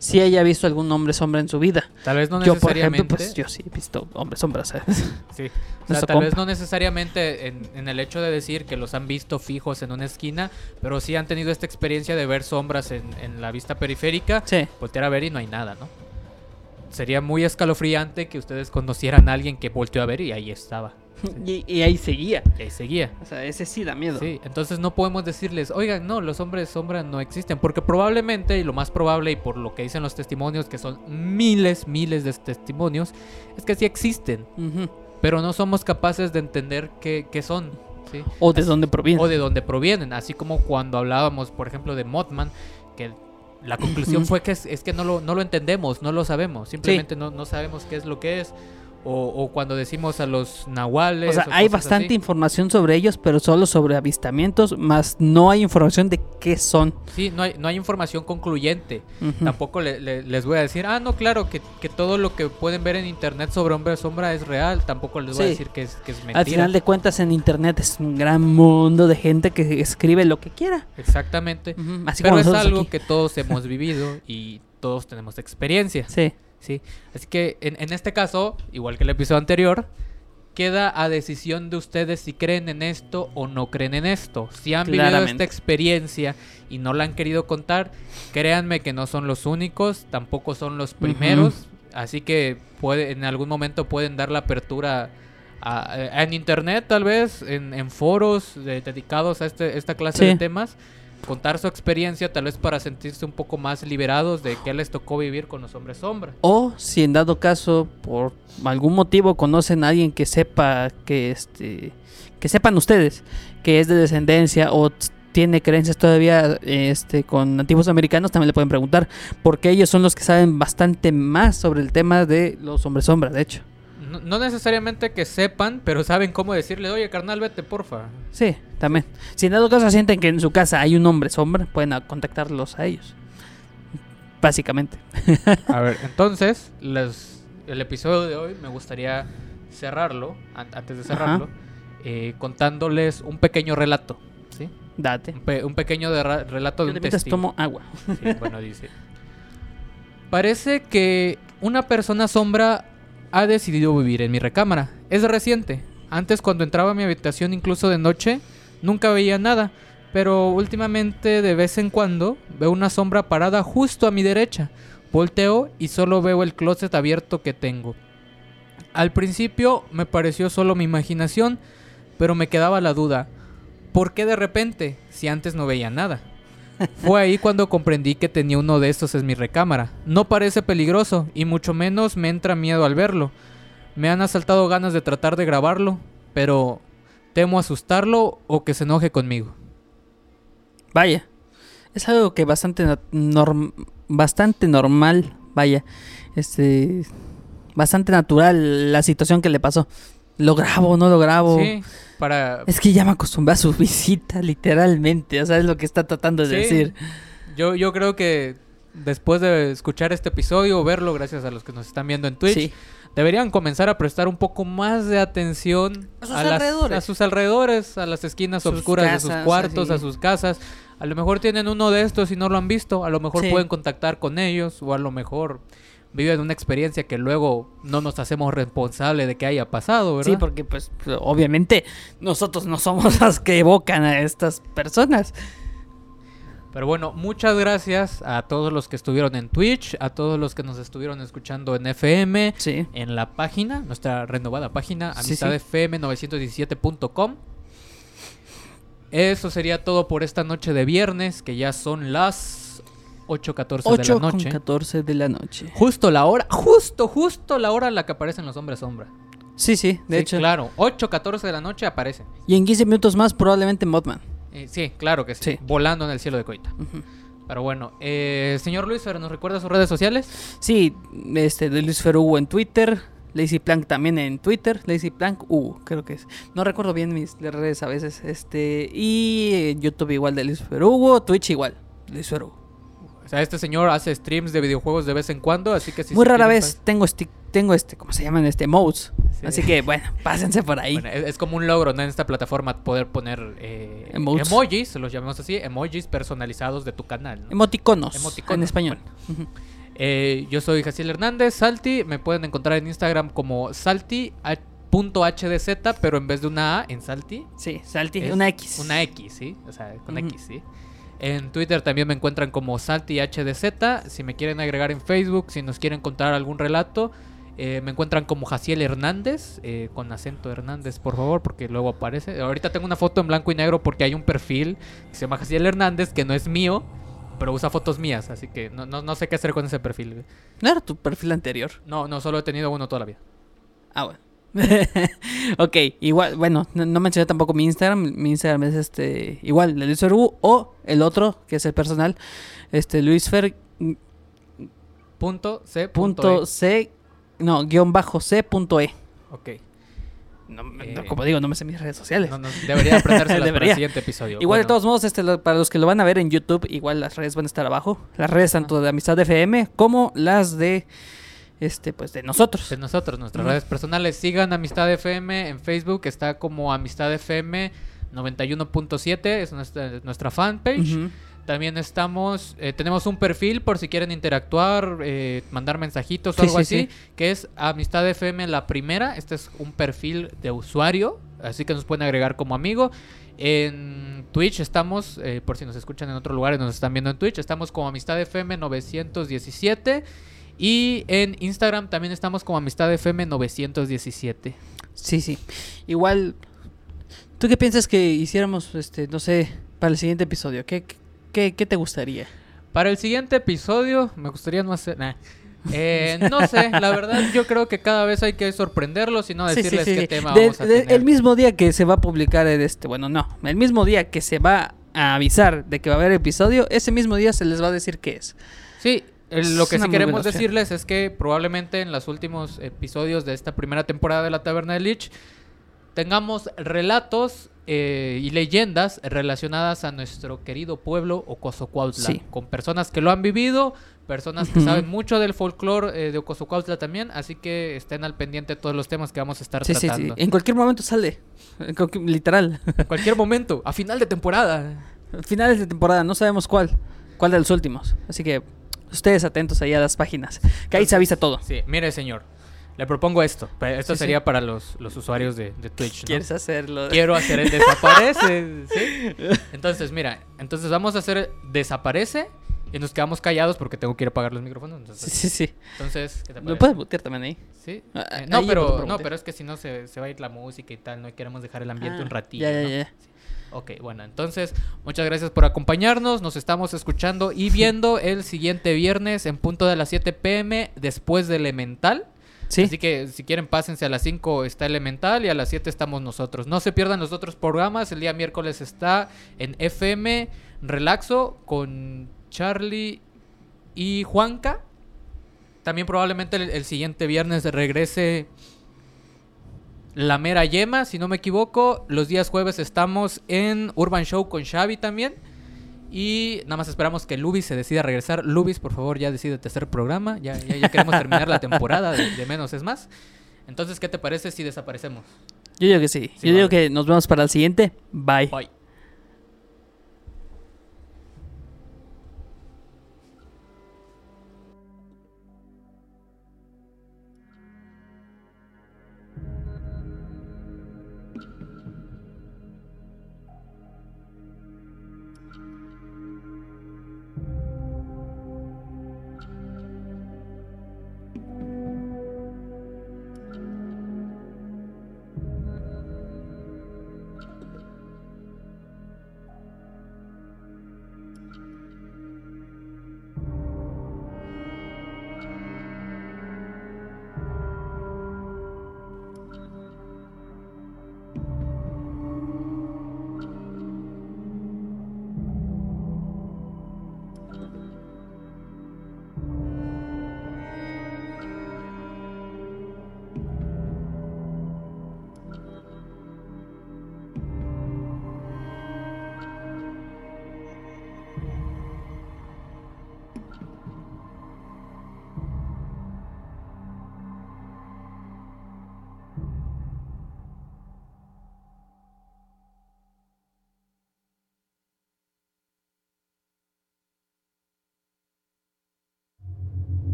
A: sí haya visto algún hombre sombra en su vida.
B: Tal vez no
A: yo, por
B: necesariamente.
A: ejemplo, pues yo sí he visto hombres sombras, ¿sabes?
B: Sí. O sea, tal vez no necesariamente en, en el hecho de decir que los han visto fijos en una esquina, pero sí han tenido esta experiencia de ver sombras en, en la vista periférica,
A: Sí.
B: voltear a ver y no hay nada, ¿no? Sería muy escalofriante que ustedes conocieran a alguien que volteó a ver y ahí estaba.
A: Y, y ahí seguía.
B: Y ahí seguía.
A: O sea, ese sí da miedo.
B: Sí, entonces no podemos decirles, oigan, no, los hombres sombra no existen, porque probablemente, y lo más probable, y por lo que dicen los testimonios, que son miles, miles de testimonios, es que sí existen, pero no somos capaces de entender qué, qué son, ¿sí?
A: O de dónde proviene.
B: O de dónde provienen, así como cuando hablábamos, por ejemplo, de Mothman, que la conclusión fue que es, es que no lo, no lo entendemos, no lo sabemos, simplemente no, no sabemos qué es lo que es. O, o cuando decimos a los nahuales.
A: O sea,
B: o
A: hay bastante
B: así.
A: información sobre ellos, pero solo sobre avistamientos, más no hay información de qué son.
B: Sí, no hay, no hay información concluyente. Tampoco le- le- les voy a decir, ah, no, claro, que, que todo lo que pueden ver en internet sobre hombre sombra es real. Tampoco les voy a decir que es, que es mentira.
A: Al final de cuentas, en internet es un gran mundo de gente que escribe lo que quiera.
B: Exactamente.
A: Así
B: Pero es algo
A: aquí.
B: que todos hemos vivido y todos tenemos experiencia.
A: Sí.
B: ¿Sí? Así que en, en este caso, igual que el episodio anterior, queda a decisión de ustedes si creen en esto o no creen en esto. Si han vivido esta experiencia y no la han querido contar, créanme que no son los únicos, tampoco son los primeros. Así que puede, en algún momento pueden dar la apertura a- a- en internet, tal vez, en, en foros de- dedicados a este, esta clase de temas. Contar su experiencia, tal vez para sentirse un poco más liberados de qué les tocó vivir con los hombres sombra.
A: O si en dado caso, por algún motivo, conocen a alguien que sepa que este. que sepan ustedes que es de descendencia o tiene creencias todavía este con nativos americanos, también le pueden preguntar, porque ellos son los que saben bastante más sobre el tema de los hombres sombra, de hecho.
B: No, no necesariamente que sepan, pero saben cómo decirle, oye, carnal, vete, porfa.
A: Sí, también. Si en dado caso sienten que en su casa hay un hombre sombra, pueden contactarlos a ellos. Básicamente.
B: A ver, entonces, les- el episodio de hoy me gustaría cerrarlo, an- antes de cerrarlo, eh, contándoles un pequeño relato, ¿sí?
A: Date.
B: Un, pe- un pequeño de relato de un testigo.
A: tomo agua.
B: Sí, bueno, dice. Parece que una persona sombra ha decidido vivir en mi recámara. Es reciente. Antes cuando entraba a mi habitación incluso de noche, nunca veía nada. Pero últimamente de vez en cuando veo una sombra parada justo a mi derecha. Volteo y solo veo el closet abierto que tengo. Al principio me pareció solo mi imaginación, pero me quedaba la duda. ¿Por qué de repente si antes no veía nada? Fue ahí cuando comprendí que tenía uno de estos en mi recámara. No parece peligroso y mucho menos me entra miedo al verlo. Me han asaltado ganas de tratar de grabarlo, pero temo asustarlo o que se enoje conmigo.
A: Vaya. Es algo que bastante norm- bastante normal, vaya. Este bastante natural la situación que le pasó. Lo grabo, no lo grabo.
B: Sí, para...
A: Es que ya me acostumbré a su visita, literalmente. O sea, es lo que está tratando de
B: Sí.
A: decir.
B: Yo, yo creo que después de escuchar este episodio o verlo, gracias a los que nos están viendo en Twitch,
A: Sí.
B: deberían comenzar a prestar un poco más de atención
A: A sus alrededores.
B: a sus alrededores, a las esquinas
A: Sus
B: oscuras de sus cuartos,
A: así.
B: a sus casas. A lo mejor tienen uno de estos y no lo han visto, a lo mejor
A: Sí.
B: pueden contactar con ellos o a lo mejor viven una experiencia que luego no nos hacemos responsables de que haya pasado, ¿verdad?
A: Sí, porque pues obviamente nosotros no somos las que evocan a estas personas.
B: Pero bueno, muchas gracias a todos los que estuvieron en Twitch, a todos los que nos estuvieron escuchando en FM,
A: Sí.
B: en la página, nuestra renovada página,
A: Sí, sí.
B: amistadfm917.com. Eso sería todo por esta noche de viernes, que ya son las 8.14 de
A: 8
B: la noche.
A: 14 de la noche.
B: Justo la hora, justo, justo la hora en la que aparecen los hombres sombra.
A: Sí, sí, de
B: Sí,
A: hecho.
B: claro, 8.14 de la noche aparecen.
A: Y en 15 minutos más probablemente Modman.
B: Eh, sí, claro que sí,
A: Sí.
B: volando en el cielo de Coita. Pero bueno, eh, señor Luis, ¿nos recuerda sus redes sociales?
A: Sí, este, de Luis Ferugo en Twitter, Lazy Plank también en Twitter, Lazy Plank U, creo que es. No recuerdo bien mis redes a veces, este, y en YouTube igual de Luis Ferugo, Twitch igual, Luis Ferugo.
B: O sea, este señor hace streams de videojuegos de vez en cuando, así que si
A: Muy rara vez tengo este, tengo este, ¿cómo se llaman? Este, modes.
B: Sí.
A: Así que, bueno, pásense por ahí.
B: Bueno, es, es como un logro ¿no? en esta plataforma poder poner eh, emojis, los llamamos así, emojis personalizados de tu canal. ¿no?
A: Emoticonos,
B: Emoticonos,
A: en español.
B: Eh, yo soy Jaciel Hernández, Salty, me pueden encontrar en Instagram como salty.hdz, pero en vez de una A en Salty,
A: Sí, Salty, una X.
B: Una X, ¿sí? O sea, con. X, ¿sí? En Twitter también me encuentran como SaltyHDZ. Si me quieren agregar en Facebook, si nos quieren contar algún relato, eh, me encuentran como Jaciel Hernández, eh, con acento Hernández, por favor, porque luego aparece. Ahorita tengo una foto en blanco y negro porque hay un perfil que se llama Jaciel Hernández, que no es mío, pero usa fotos mías, así que no, no, no sé qué hacer con ese perfil.
A: ¿No era tu perfil anterior?
B: No, no, solo he tenido uno toda la vida.
A: Ah, bueno. ok, igual, bueno, no, no mencioné tampoco mi Instagram. Mi Instagram es este, igual, de Luis o el otro, que es el personal, este, Luisfer
B: Punto C.
A: punto C, no, guion bajo C punto E.
B: Ok.
A: No,
B: Eh,
A: no, como digo, no me sé mis redes sociales.
B: No, no, debería aprendérselas para
A: Debería.
B: el siguiente episodio.
A: Igual, de todos modos, este, lo- para los que lo van a ver en YouTube, igual las redes van a estar abajo. Las redes tanto de Amistad FM como las de, este, pues, de nosotros.
B: de nosotros, nuestras redes personales. Sigan Amistad FM en Facebook, está como Amistad FM 91.7, es nuestra, nuestra fanpage. También estamos, eh, tenemos un perfil por si quieren interactuar, eh, mandar mensajitos o
A: Sí,
B: algo
A: sí,
B: así,
A: sí.
B: que es Amistad FM la primera. Este es un perfil de usuario, así que nos pueden agregar como amigo. En Twitch estamos, eh, por si nos escuchan en otro lugar y nos están viendo en Twitch, estamos como Amistad FM 917. Y en Instagram también estamos como Amistad FM 917.
A: Sí, sí. Igual, ¿tú qué piensas que hiciéramos, este, no sé, para el siguiente episodio? ¿Qué, qué, qué te gustaría?
B: Para el siguiente episodio, me gustaría no hacer. nah. Eh, no sé, la verdad, yo creo que cada vez hay que sorprenderlos y no
A: Sí, sí,
B: decirles
A: sí,
B: qué tema
A: De-
B: vamos a
A: de-
B: tener.
A: el mismo día que se va a publicar el este, bueno, no, el mismo día que se va a avisar de que va a haber episodio, ese mismo día se les va a decir qué es.
B: Sí, lo que sí queremos decirles es que probablemente en los últimos episodios de esta primera temporada de la Taberna de Lich tengamos relatos eh, y leyendas relacionadas a nuestro querido pueblo Ocosocuautla,
A: Sí.
B: con personas que lo han vivido, personas que saben mucho del folclore eh, de Ocosocuautla también, así que estén al pendiente de todos los temas que vamos a estar
A: Sí, sí, sí.
B: tratando.
A: En cualquier momento sale. En cualquier- literal.
B: En cualquier momento, a final de temporada.
A: Finales de temporada, no sabemos cuál. Cuál de los últimos. Así que ustedes atentos ahí a las páginas. Que ahí se avisa todo.
B: Sí, mire señor, le propongo esto. Esto
A: Sí, sí.
B: sería para los, los usuarios de, de Twitch. ¿no?
A: ¿Quieres hacerlo?
B: Quiero hacer el desaparece, ¿sí? Entonces, mira, entonces vamos a hacer desaparece y nos quedamos callados porque tengo que ir a apagar los micrófonos. Entonces,
A: Sí, sí, sí.
B: entonces ¿qué te
A: Lo
B: parece?
A: puedes mutear también ahí.
B: ¿Sí?
A: Ah,
B: Eh, no, pero, no, pero es que si no se, se va a ir la música y tal, no queremos dejar el ambiente
A: Ah,
B: un ratillo.
A: Ya, ya,
B: ¿no?
A: ya.
B: Ok, bueno, entonces muchas gracias por acompañarnos. Nos estamos escuchando y viendo el siguiente viernes en punto de las 7 pm después de Elemental.
A: Sí.
B: Así que si quieren pásense a las 5 está Elemental y a las 7 estamos nosotros. No se pierdan los otros programas. El día miércoles está en FM Relaxo con Charlie y Juanca. También probablemente el, el siguiente viernes regrese la mera yema, si no me equivoco. Los días jueves estamos en Urban Show con Xavi también. Y nada más esperamos que Lubis se decida a regresar. Lubis, por favor, ya decide tercer programa. Ya, ya, ya queremos terminar la temporada de, de menos es más. Entonces, ¿qué te parece si desaparecemos?
A: Yo digo que sí.
B: Sí,
A: Yo digo que nos vemos para el siguiente. Bye.
B: Bye.